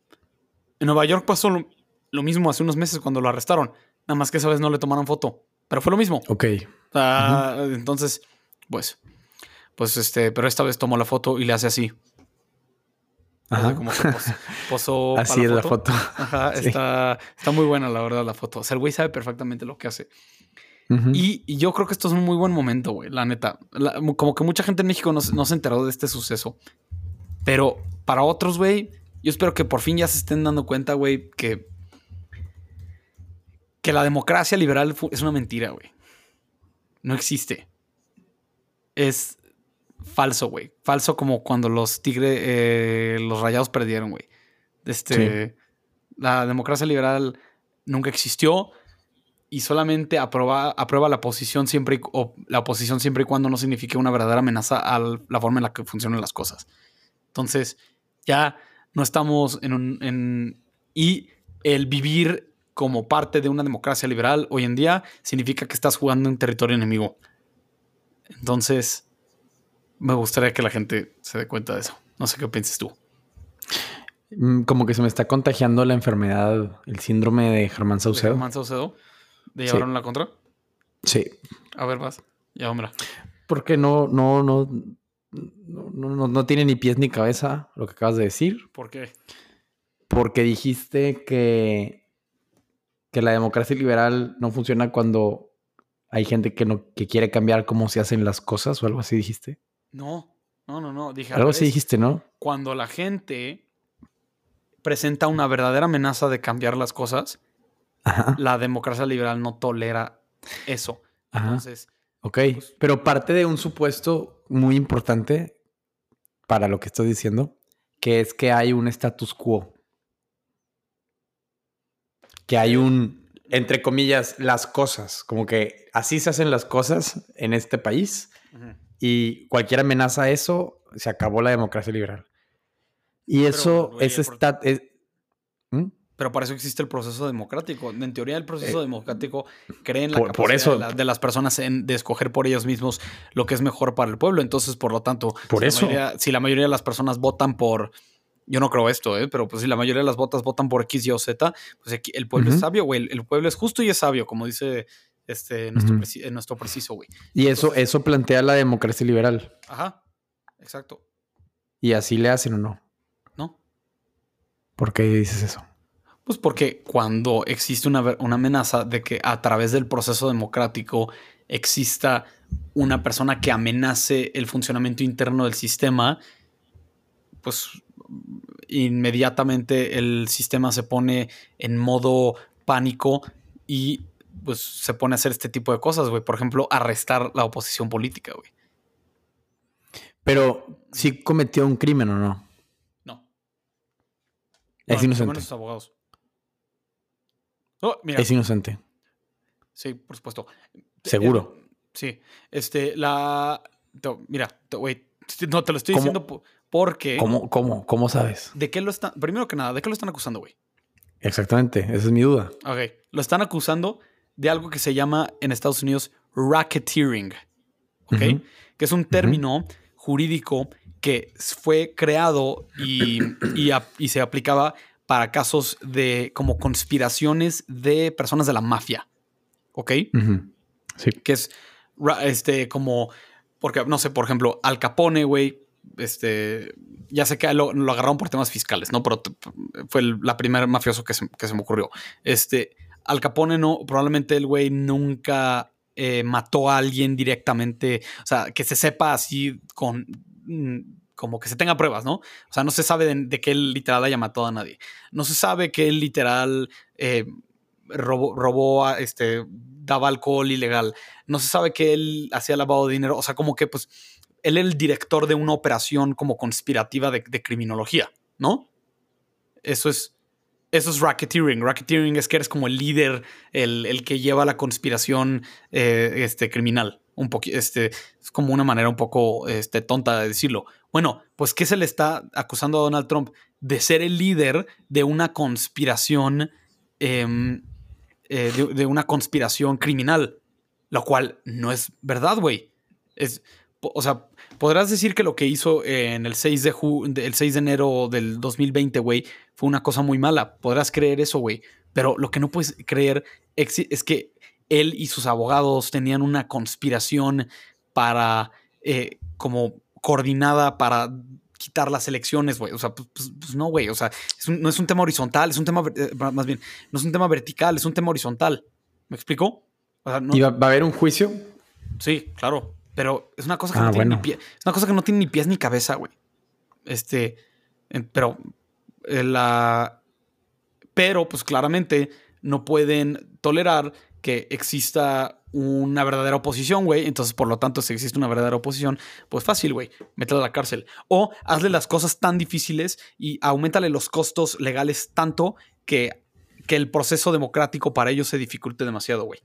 en Nueva York pasó lo, lo mismo hace unos meses cuando lo arrestaron. Nada más que esa vez no le tomaron foto. Pero fue lo mismo. Ok. Entonces, pues, pues este, pero esta vez tomó la foto y le hace así. Ajá. Como que posó. así es la foto. Ajá, está, está muy buena, la verdad, la foto. O sea, el güey sabe perfectamente lo que hace. y, yo creo que esto es un muy buen momento, güey, la neta. como que mucha gente en México no, no se enteró de este suceso. Pero para otros, güey, yo espero que por fin ya se estén dando cuenta, güey, que que la democracia liberal es una mentira, güey. No existe. Es falso, güey. Falso como cuando los tigres, eh, los rayados perdieron, güey. Este, La democracia liberal nunca existió y solamente aprueba, aprueba la posición siempre y, o la oposición siempre y cuando no signifique una verdadera amenaza a la forma en la que funcionan las cosas. Entonces, ya no estamos en un... En, y el vivir como parte de una democracia liberal hoy en día significa que estás jugando en territorio enemigo. Entonces, me gustaría que la gente se dé cuenta de eso. No sé qué piensas tú. Mm, como que se me está contagiando la enfermedad, el síndrome de Germán Saucedo. ¿De Germán Saucedo? ¿De llevaron la contra? Sí. A ver, vas. Ya, hombre. Porque no, no, no, no, no, tiene ni pies ni cabeza lo que acabas de decir. ¿Por qué? Porque dijiste que, que la democracia liberal no funciona cuando hay gente que no que quiere cambiar cómo se hacen las cosas o algo así dijiste. No, no, no, no. Dije, algo así dijiste, ¿no? Cuando la gente presenta una verdadera amenaza de cambiar las cosas, la democracia liberal no tolera eso. Entonces. Ok, pues, pero parte de un supuesto muy importante para lo que estoy diciendo, que es que hay un status quo. Que hay un, entre comillas, las cosas, como que así se hacen las cosas en este país y cualquier amenaza a eso, se acabó la democracia liberal. Y eso, ese está... ¿Mm? Pero para eso existe el proceso democrático. En teoría, el proceso eh, democrático cree en la capacidad de, las personas en, de escoger por ellos mismos lo que es mejor para el pueblo. Entonces, por lo tanto, por si, eso. La mayoría, si la mayoría de las personas votan por. Yo no creo esto, ¿eh? pero pues si la mayoría de las votas votan por X, Y o Z, pues el pueblo es sabio, güey. El, pueblo es justo y es sabio, como dice este, nuestro, nuestro preciso, güey. Y eso, eso plantea la democracia liberal. Ajá, exacto. ¿Y así le hacen o no? No. ¿Por qué dices eso? Pues porque cuando existe una, amenaza de que a través del proceso democrático exista una persona que amenace el funcionamiento interno del sistema, pues inmediatamente el sistema se pone en modo pánico y pues se pone a hacer este tipo de cosas, güey. Por ejemplo, arrestar la oposición política, güey. Pero, ¿sí cometió un crimen o no? No. Es inocente. abogados. Oh, es inocente. Sí, por supuesto. Seguro. Eh, sí. Este, la. Mira, güey, no te lo estoy diciendo porque. ¿Cómo, cómo, cómo sabes? ¿De qué lo están. Primero que nada, ¿de qué lo están acusando, güey? Exactamente, esa es mi duda. Ok. Lo están acusando de algo que se llama en Estados Unidos racketeering. ¿Ok? Que es un término jurídico que fue creado y, y se aplicaba para casos de como conspiraciones de personas de la mafia. ¿Ok? Sí. Que es este como, porque no sé, por ejemplo, Al Capone, güey, este, ya sé que lo, agarraron por temas fiscales, ¿no? Pero fue la primera mafioso que se, me ocurrió. Este, Al Capone no, probablemente el güey nunca eh, mató a alguien directamente, o sea, que se sepa así con mm, como que se tenga pruebas, ¿no? O sea, no se sabe de, que él literal haya matado a nadie. No se sabe que él literal eh, robó, este, daba alcohol ilegal. No se sabe que él hacía lavado de dinero. O sea, como que pues él era el director de una operación como conspirativa de, criminología, ¿no? Eso es, eso es racketeering. Racketeering es que eres como el líder, el, que lleva la conspiración eh, este, criminal. Un este, es como una manera un poco este, tonta de decirlo. Bueno, pues ¿qué se le está acusando a Donald Trump? De ser el líder de una conspiración, em, eh, de, una conspiración criminal, lo cual no es verdad, güey. Es, o sea, podrás decir que lo que hizo en el 6 de, el 6 de enero del 2020, güey, fue una cosa muy mala. Podrás creer eso, güey. Pero lo que no puedes creer es que él y sus abogados tenían una conspiración para eh, como coordinada para quitar las elecciones, güey. O sea, pues, pues, pues no, güey. O sea, no es un tema horizontal, es un tema, eh, más bien, no es un tema vertical, es un tema horizontal. ¿Me explico? ¿Y va, a haber un juicio? Sí, claro. Pero es una cosa que ah, no tiene ni pie, es una cosa que no tiene ni pies ni cabeza, güey. Este, pero eh, la, pero pues claramente no pueden tolerar que exista una verdadera oposición, güey. Entonces, por lo tanto, si existe una verdadera oposición, pues fácil, güey, métela a la cárcel. O hazle las cosas tan difíciles y aumentale los costos legales tanto que, que el proceso democrático para ellos se dificulte demasiado, güey.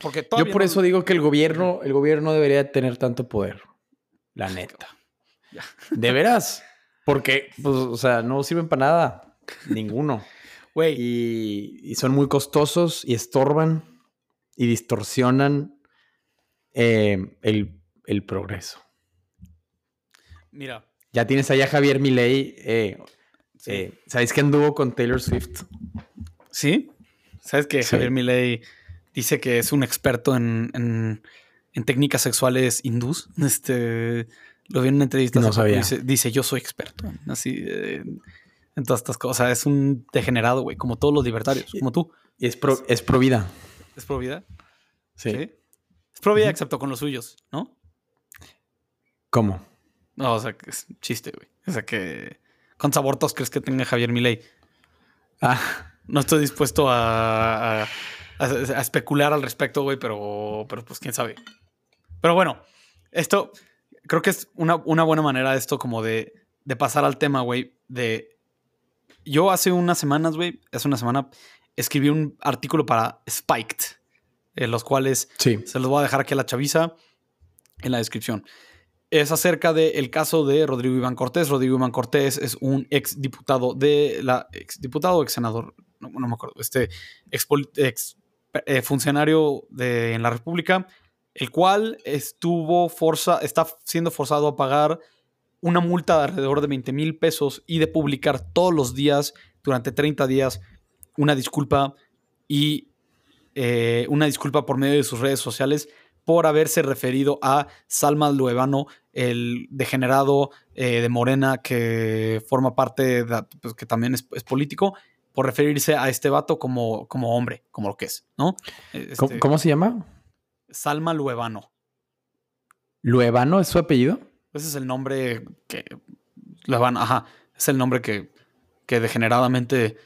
Porque Yo por eso digo que el gobierno, el gobierno debería tener tanto poder. La neta. De veras. Porque, pues, o sea, no sirven para nada. Ninguno. Güey. Y, son muy costosos y estorban y distorsionan eh, el, progreso. Mira. Ya tienes allá a Javier Milei. Eh, eh, ¿Sabéis que anduvo con Taylor Swift? Sí. ¿Sabes que Javier Milei dice que es un experto en, en, técnicas sexuales hindús? Este, lo vi en una entrevista. No sabía. Dice, yo soy experto. Así, en todas estas cosas. Es un degenerado, güey, como todos los libertarios, como tú. Y es pro, es pro vida. ¿Es pro vida? Sí. Es pro vida, excepto con los suyos, ¿no? ¿Cómo? No, o sea, que es chiste, güey. O sea, que. ¿Cuántos abortos crees que tenga Javier Milei? Ah. No estoy dispuesto a, a, especular al respecto, güey, pero, pero pues quién sabe. Pero bueno, esto creo que es una, una buena manera esto como de, de pasar al tema, güey, de yo hace unas semanas, güey, hace una semana, escribí un artículo para Spiked, en los cuales se los voy a dejar aquí a la chaviza en la descripción. Es acerca del caso de Rodrigo Iván Cortés. Rodrigo Iván Cortés es un ex diputado de la ex diputado, ex senador, no, me acuerdo, este ex, eh, funcionario de, en la República, el cual estuvo forza, está siendo forzado a pagar una multa de alrededor de 20 mil pesos y de publicar todos los días, durante 30 días, una disculpa y eh, una disculpa por medio de sus redes sociales por haberse referido a Salma Luevano, el degenerado eh, de Morena que forma parte, pues, que también es, político, por referirse a este vato como, como hombre, como lo que es, ¿no? Este ¿Cómo, se llama? Salma Luevano. ¿Luevano es su apellido? Ese es el nombre que la van, ajá, es el nombre que, que degeneradamente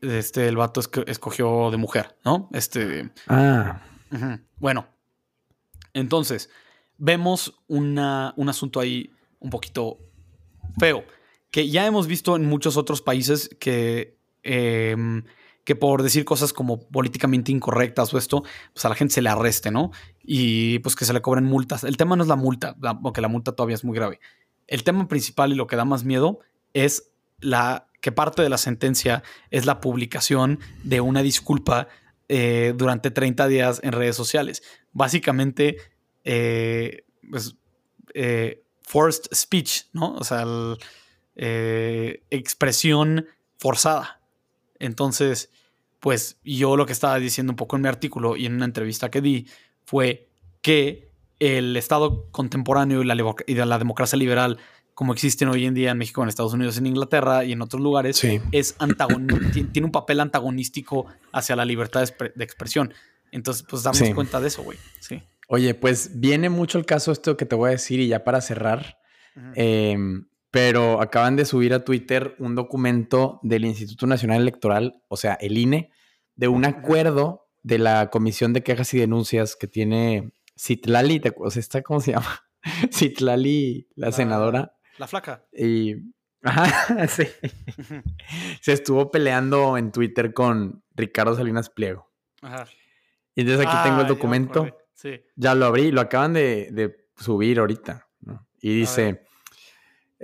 este, el vato escogió de mujer, ¿no? Este. Ah. Bueno, entonces, vemos una, un asunto ahí un poquito feo, que ya hemos visto en muchos otros países que em, que por decir cosas como políticamente incorrectas o esto, pues a la gente se le arreste, ¿no? Y pues que se le cobren multas. El tema no es la multa, porque la multa todavía es muy grave. El tema principal y lo que da más miedo es la que parte de la sentencia es la publicación de una disculpa eh, durante 30 días en redes sociales. Básicamente, eh, pues, eh, forced speech, ¿no? O sea, expresión forzada. Entonces, pues yo lo que estaba diciendo un poco en mi artículo y en una entrevista que di fue que el Estado contemporáneo y la, la democracia liberal, como existen hoy en día en México, en Estados Unidos, en Inglaterra y en otros lugares, es tiene un papel antagonístico hacia la libertad de, expresión. Entonces, pues damos cuenta de eso, güey. Sí. Oye, pues viene mucho el caso esto que te voy a decir y ya para cerrar pero acaban de subir a Twitter un documento del Instituto Nacional Electoral, o sea, el INE, de un acuerdo de la Comisión de Quejas y Denuncias que tiene Citlali, o sea, ¿cómo se llama? Citlali, la, senadora. La flaca. Y, ajá, sí. Se estuvo peleando en Twitter con Ricardo Salinas Pliego. Ajá. Y entonces aquí tengo el ah, documento. Ya, sí. ya lo abrí, lo acaban de, subir ahorita. Y dice...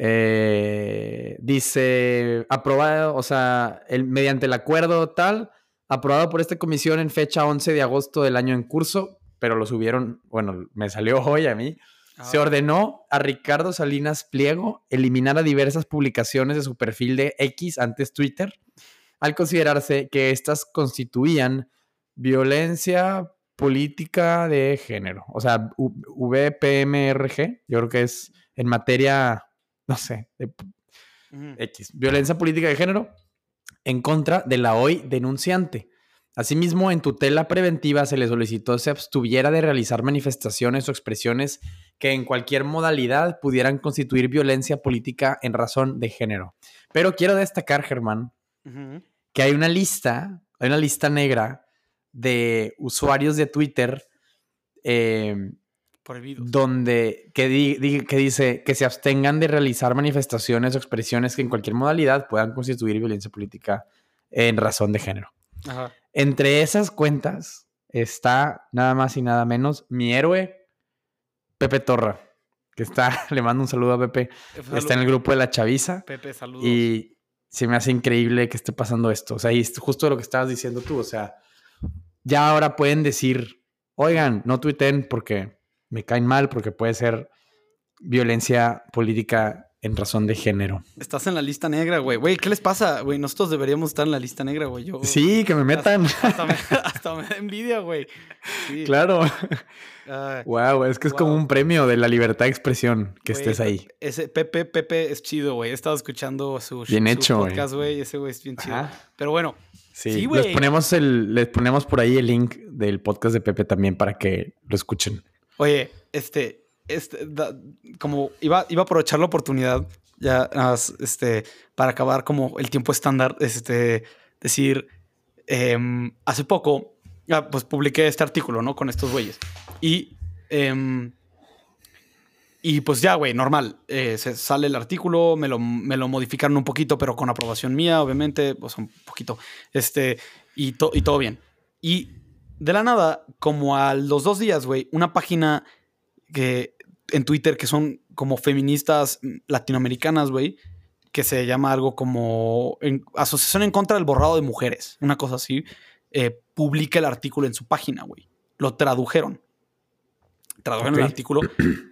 Eh, dice, aprobado, o sea, el, mediante el acuerdo tal, aprobado por esta comisión en fecha 11 de agosto del año en curso, pero lo subieron, bueno, me salió hoy a mí. Se ah. ordenó a Ricardo Salinas Pliego eliminar a diversas publicaciones de su perfil de X antes Twitter, al considerarse que éstas constituían violencia política de género. O sea, VPMRG, yo creo que es en materia no sé, X, violencia política de género en contra de la hoy denunciante. Asimismo, en tutela preventiva se le solicitó se abstuviera de realizar manifestaciones o expresiones que en cualquier modalidad pudieran constituir violencia política en razón de género. Pero quiero destacar, Germán, que hay una lista, hay una lista negra de usuarios de Twitter eh, Prohibidos. donde que, di- di- que dice que se abstengan de realizar manifestaciones o expresiones que en cualquier modalidad puedan constituir violencia política en razón de género. Ajá. Entre esas cuentas está nada más y nada menos mi héroe, Pepe Torra, que está, le mando un saludo a Pepe, está en el grupo de la Chaviza Pepe, saludos. y se me hace increíble que esté pasando esto. O sea, y justo lo que estabas diciendo tú, o sea, ya ahora pueden decir, oigan, no tuiten porque me caen mal, porque puede ser violencia política en razón de género. Estás en la lista negra, güey. Güey, ¿qué les pasa, güey? Nosotros deberíamos estar en la lista negra, güey. Yo... Sí, que me metan. Hasta me, hasta me da envidia, güey. Sí. claro. Ah, Wow, es que es como un premio de la libertad de expresión que güey, estés ahí. Ese Pepe, Pepe es chido, güey. He estado escuchando su, Bien su hecho, güey. podcast, güey. Ese güey es bien chido. Ajá. Pero bueno, Sí, Sí, les güey. ponemos el, les ponemos por ahí el link del podcast de Pepe también para que lo escuchen. Oye, este, este, da- como iba, iba a aprovechar la oportunidad ya, este, para acabar como el tiempo estándar, este, decir, em, hace poco, ah, pues publiqué este artículo, ¿no? Con estos güeyes. Y, em, y pues ya, güey, normal. eh, se sale el artículo, me lo, me lo modificaron un poquito, pero con aprobación mía, obviamente, pues un poquito. Este, y, to- y todo bien. Y de la nada, como a los dos días, güey, una página que en Twitter que son como feministas latinoamericanas, güey, que se llama algo como en- Asociación en contra del borrado de mujeres, una cosa así, eh, publica el artículo en su página, güey. Lo tradujeron. Tradujeron el artículo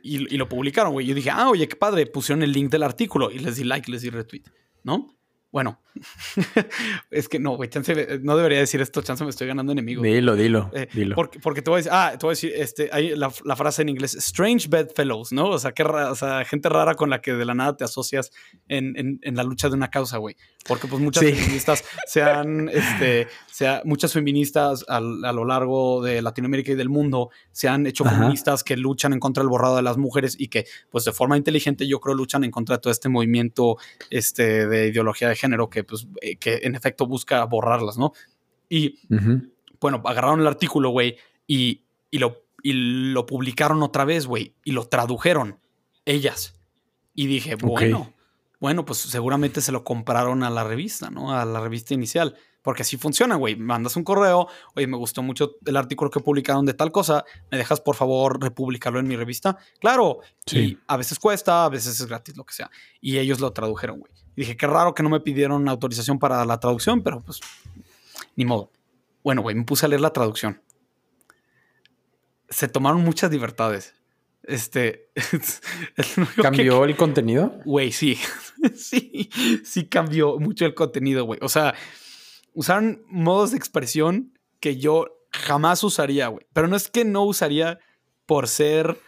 y, y lo publicaron, güey. Yo dije, ah, oye, qué padre, pusieron el link del artículo y les di like, les di retweet, ¿no? Bueno, es que no, güey, chance, no debería decir esto, chance me estoy ganando enemigos. Dilo, dilo, Eh, dilo. Porque, porque te voy a decir, ah, te voy a decir, este, hay la, la frase en inglés, strange bedfellows, ¿no? O sea, o sea, gente rara con la que de la nada te asocias en, en- en la lucha de una causa, güey. Porque pues muchas Sí. feministas se han, este, se ha- muchas feministas al- a, lo largo de Latinoamérica y del mundo se han hecho Ajá. feministas que luchan en contra del borrado de las mujeres y que, pues de forma inteligente, yo creo, luchan en contra de todo este movimiento, este, de ideología de género que, pues, eh, que en efecto busca borrarlas, ¿no? Y bueno, agarraron el artículo, güey, y, y, lo, y lo publicaron otra vez, güey, y lo tradujeron ellas. Y dije, bueno, bueno, pues seguramente se lo compraron a la revista, ¿no? A la revista inicial. Porque así funciona, güey. Mandas un correo, oye, me gustó mucho el artículo que publicaron de tal cosa, ¿me dejas por favor republicarlo en mi revista? Claro. Sí. Y a veces cuesta, a veces es gratis, lo que sea. Y ellos lo tradujeron, güey. Dije, qué raro que no me pidieron autorización para la traducción, pero pues, ni modo. Bueno, güey, me puse a leer la traducción. Se tomaron muchas libertades. Este. que- ¿Cambió el contenido? Güey, sí. sí, sí cambió mucho el contenido, güey. O sea, usaron modos de expresión que yo jamás usaría, güey. Pero no es que no usaría por ser.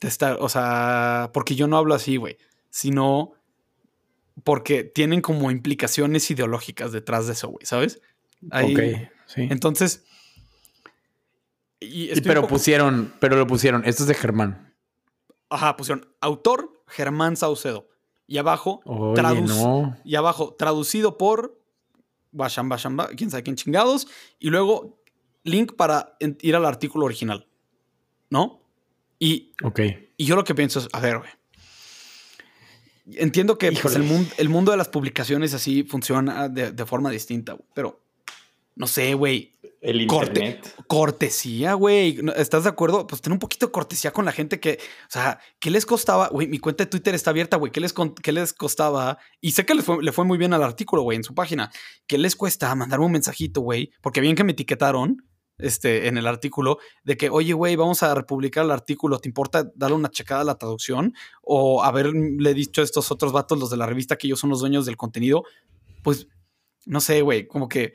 testa- o sea, porque yo no hablo así, güey. Sino porque tienen como implicaciones ideológicas detrás de eso, güey, ¿sabes? Ahí- Ok, sí. Entonces. Y pero poco- pusieron, pero lo pusieron. Esto es de Germán. Ajá, pusieron autor Germán Saucedo. Y abajo, Oye, no. y abajo, traducido por Basham Bashamba, quién sabe quién chingados. Y luego, link para ir al artículo original. ¿No? Y, Ok. y yo lo que pienso es, a ver, güey. Entiendo que pues, el, mundo, el mundo de las publicaciones así funciona de, de forma distinta, güey. Pero, no sé, güey. El Corte, cortesía, güey. ¿No- ¿Estás de acuerdo? Pues tener un poquito de cortesía con la gente que, o sea, ¿qué les costaba? Güey, mi cuenta de Twitter está abierta, güey. ¿Qué les, qué les costaba? Y sé que fue- le fue muy bien al artículo, güey, en su página. ¿Qué les cuesta mandarme un mensajito, güey? Porque bien que me etiquetaron este, en el artículo de que, oye, güey, vamos a republicar el artículo. ¿Te importa darle una checada a la traducción? O haberle dicho a estos otros vatos, los de la revista, que ellos son los dueños del contenido. Pues, no sé, güey, como que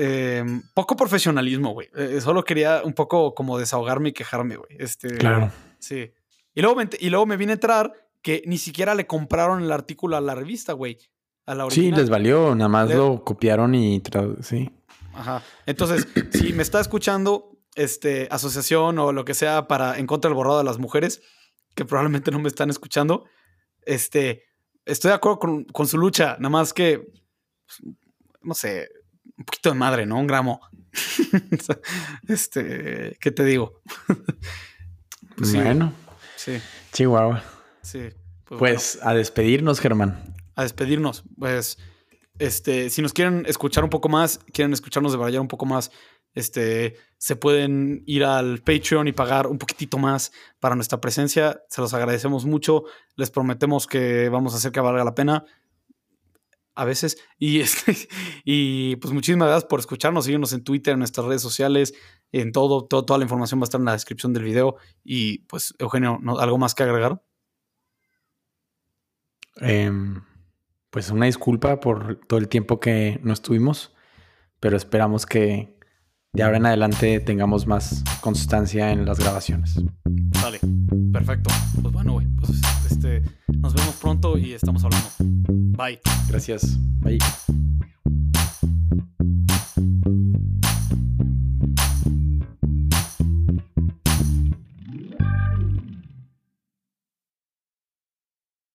eh, poco profesionalismo, güey. Eh, solo quería un poco como desahogarme y quejarme, güey. Este, Claro. Sí. Y luego, me, y luego me vine a entrar que ni siquiera le compraron el artículo a la revista, güey. A la Sí, les valió. Nada más Le- lo copiaron y sí. Ajá. Entonces, si me está escuchando este, asociación o lo que sea para en contra del borrado de las mujeres, que probablemente no me están escuchando, este, estoy de acuerdo con, con su lucha, nada más que, pues, no sé, un poquito de madre, ¿no? Un gramo. este, ¿qué te digo? Pues bueno. Sí. Chihuahua. Sí. Pues, pues a despedirnos, Germán. A despedirnos. Pues, este, si nos quieren escuchar un poco más, quieren escucharnos de un poco más, este, se pueden ir al Patreon y pagar un poquitito más para nuestra presencia. Se los agradecemos mucho. Les prometemos que vamos a hacer que valga la pena. A veces. Y, este, y pues muchísimas gracias por escucharnos. Síguenos en Twitter, en nuestras redes sociales, en todo, Toda la información va a estar en la descripción del video. Y pues, Eugenio, ¿algo más que agregar? Em, pues una disculpa por todo el tiempo que no estuvimos, pero esperamos que de ahora en adelante tengamos más constancia en las grabaciones. Dale, perfecto. Pues bueno, güey, pues este, nos vemos pronto y estamos hablando. Bye. Gracias. Bye.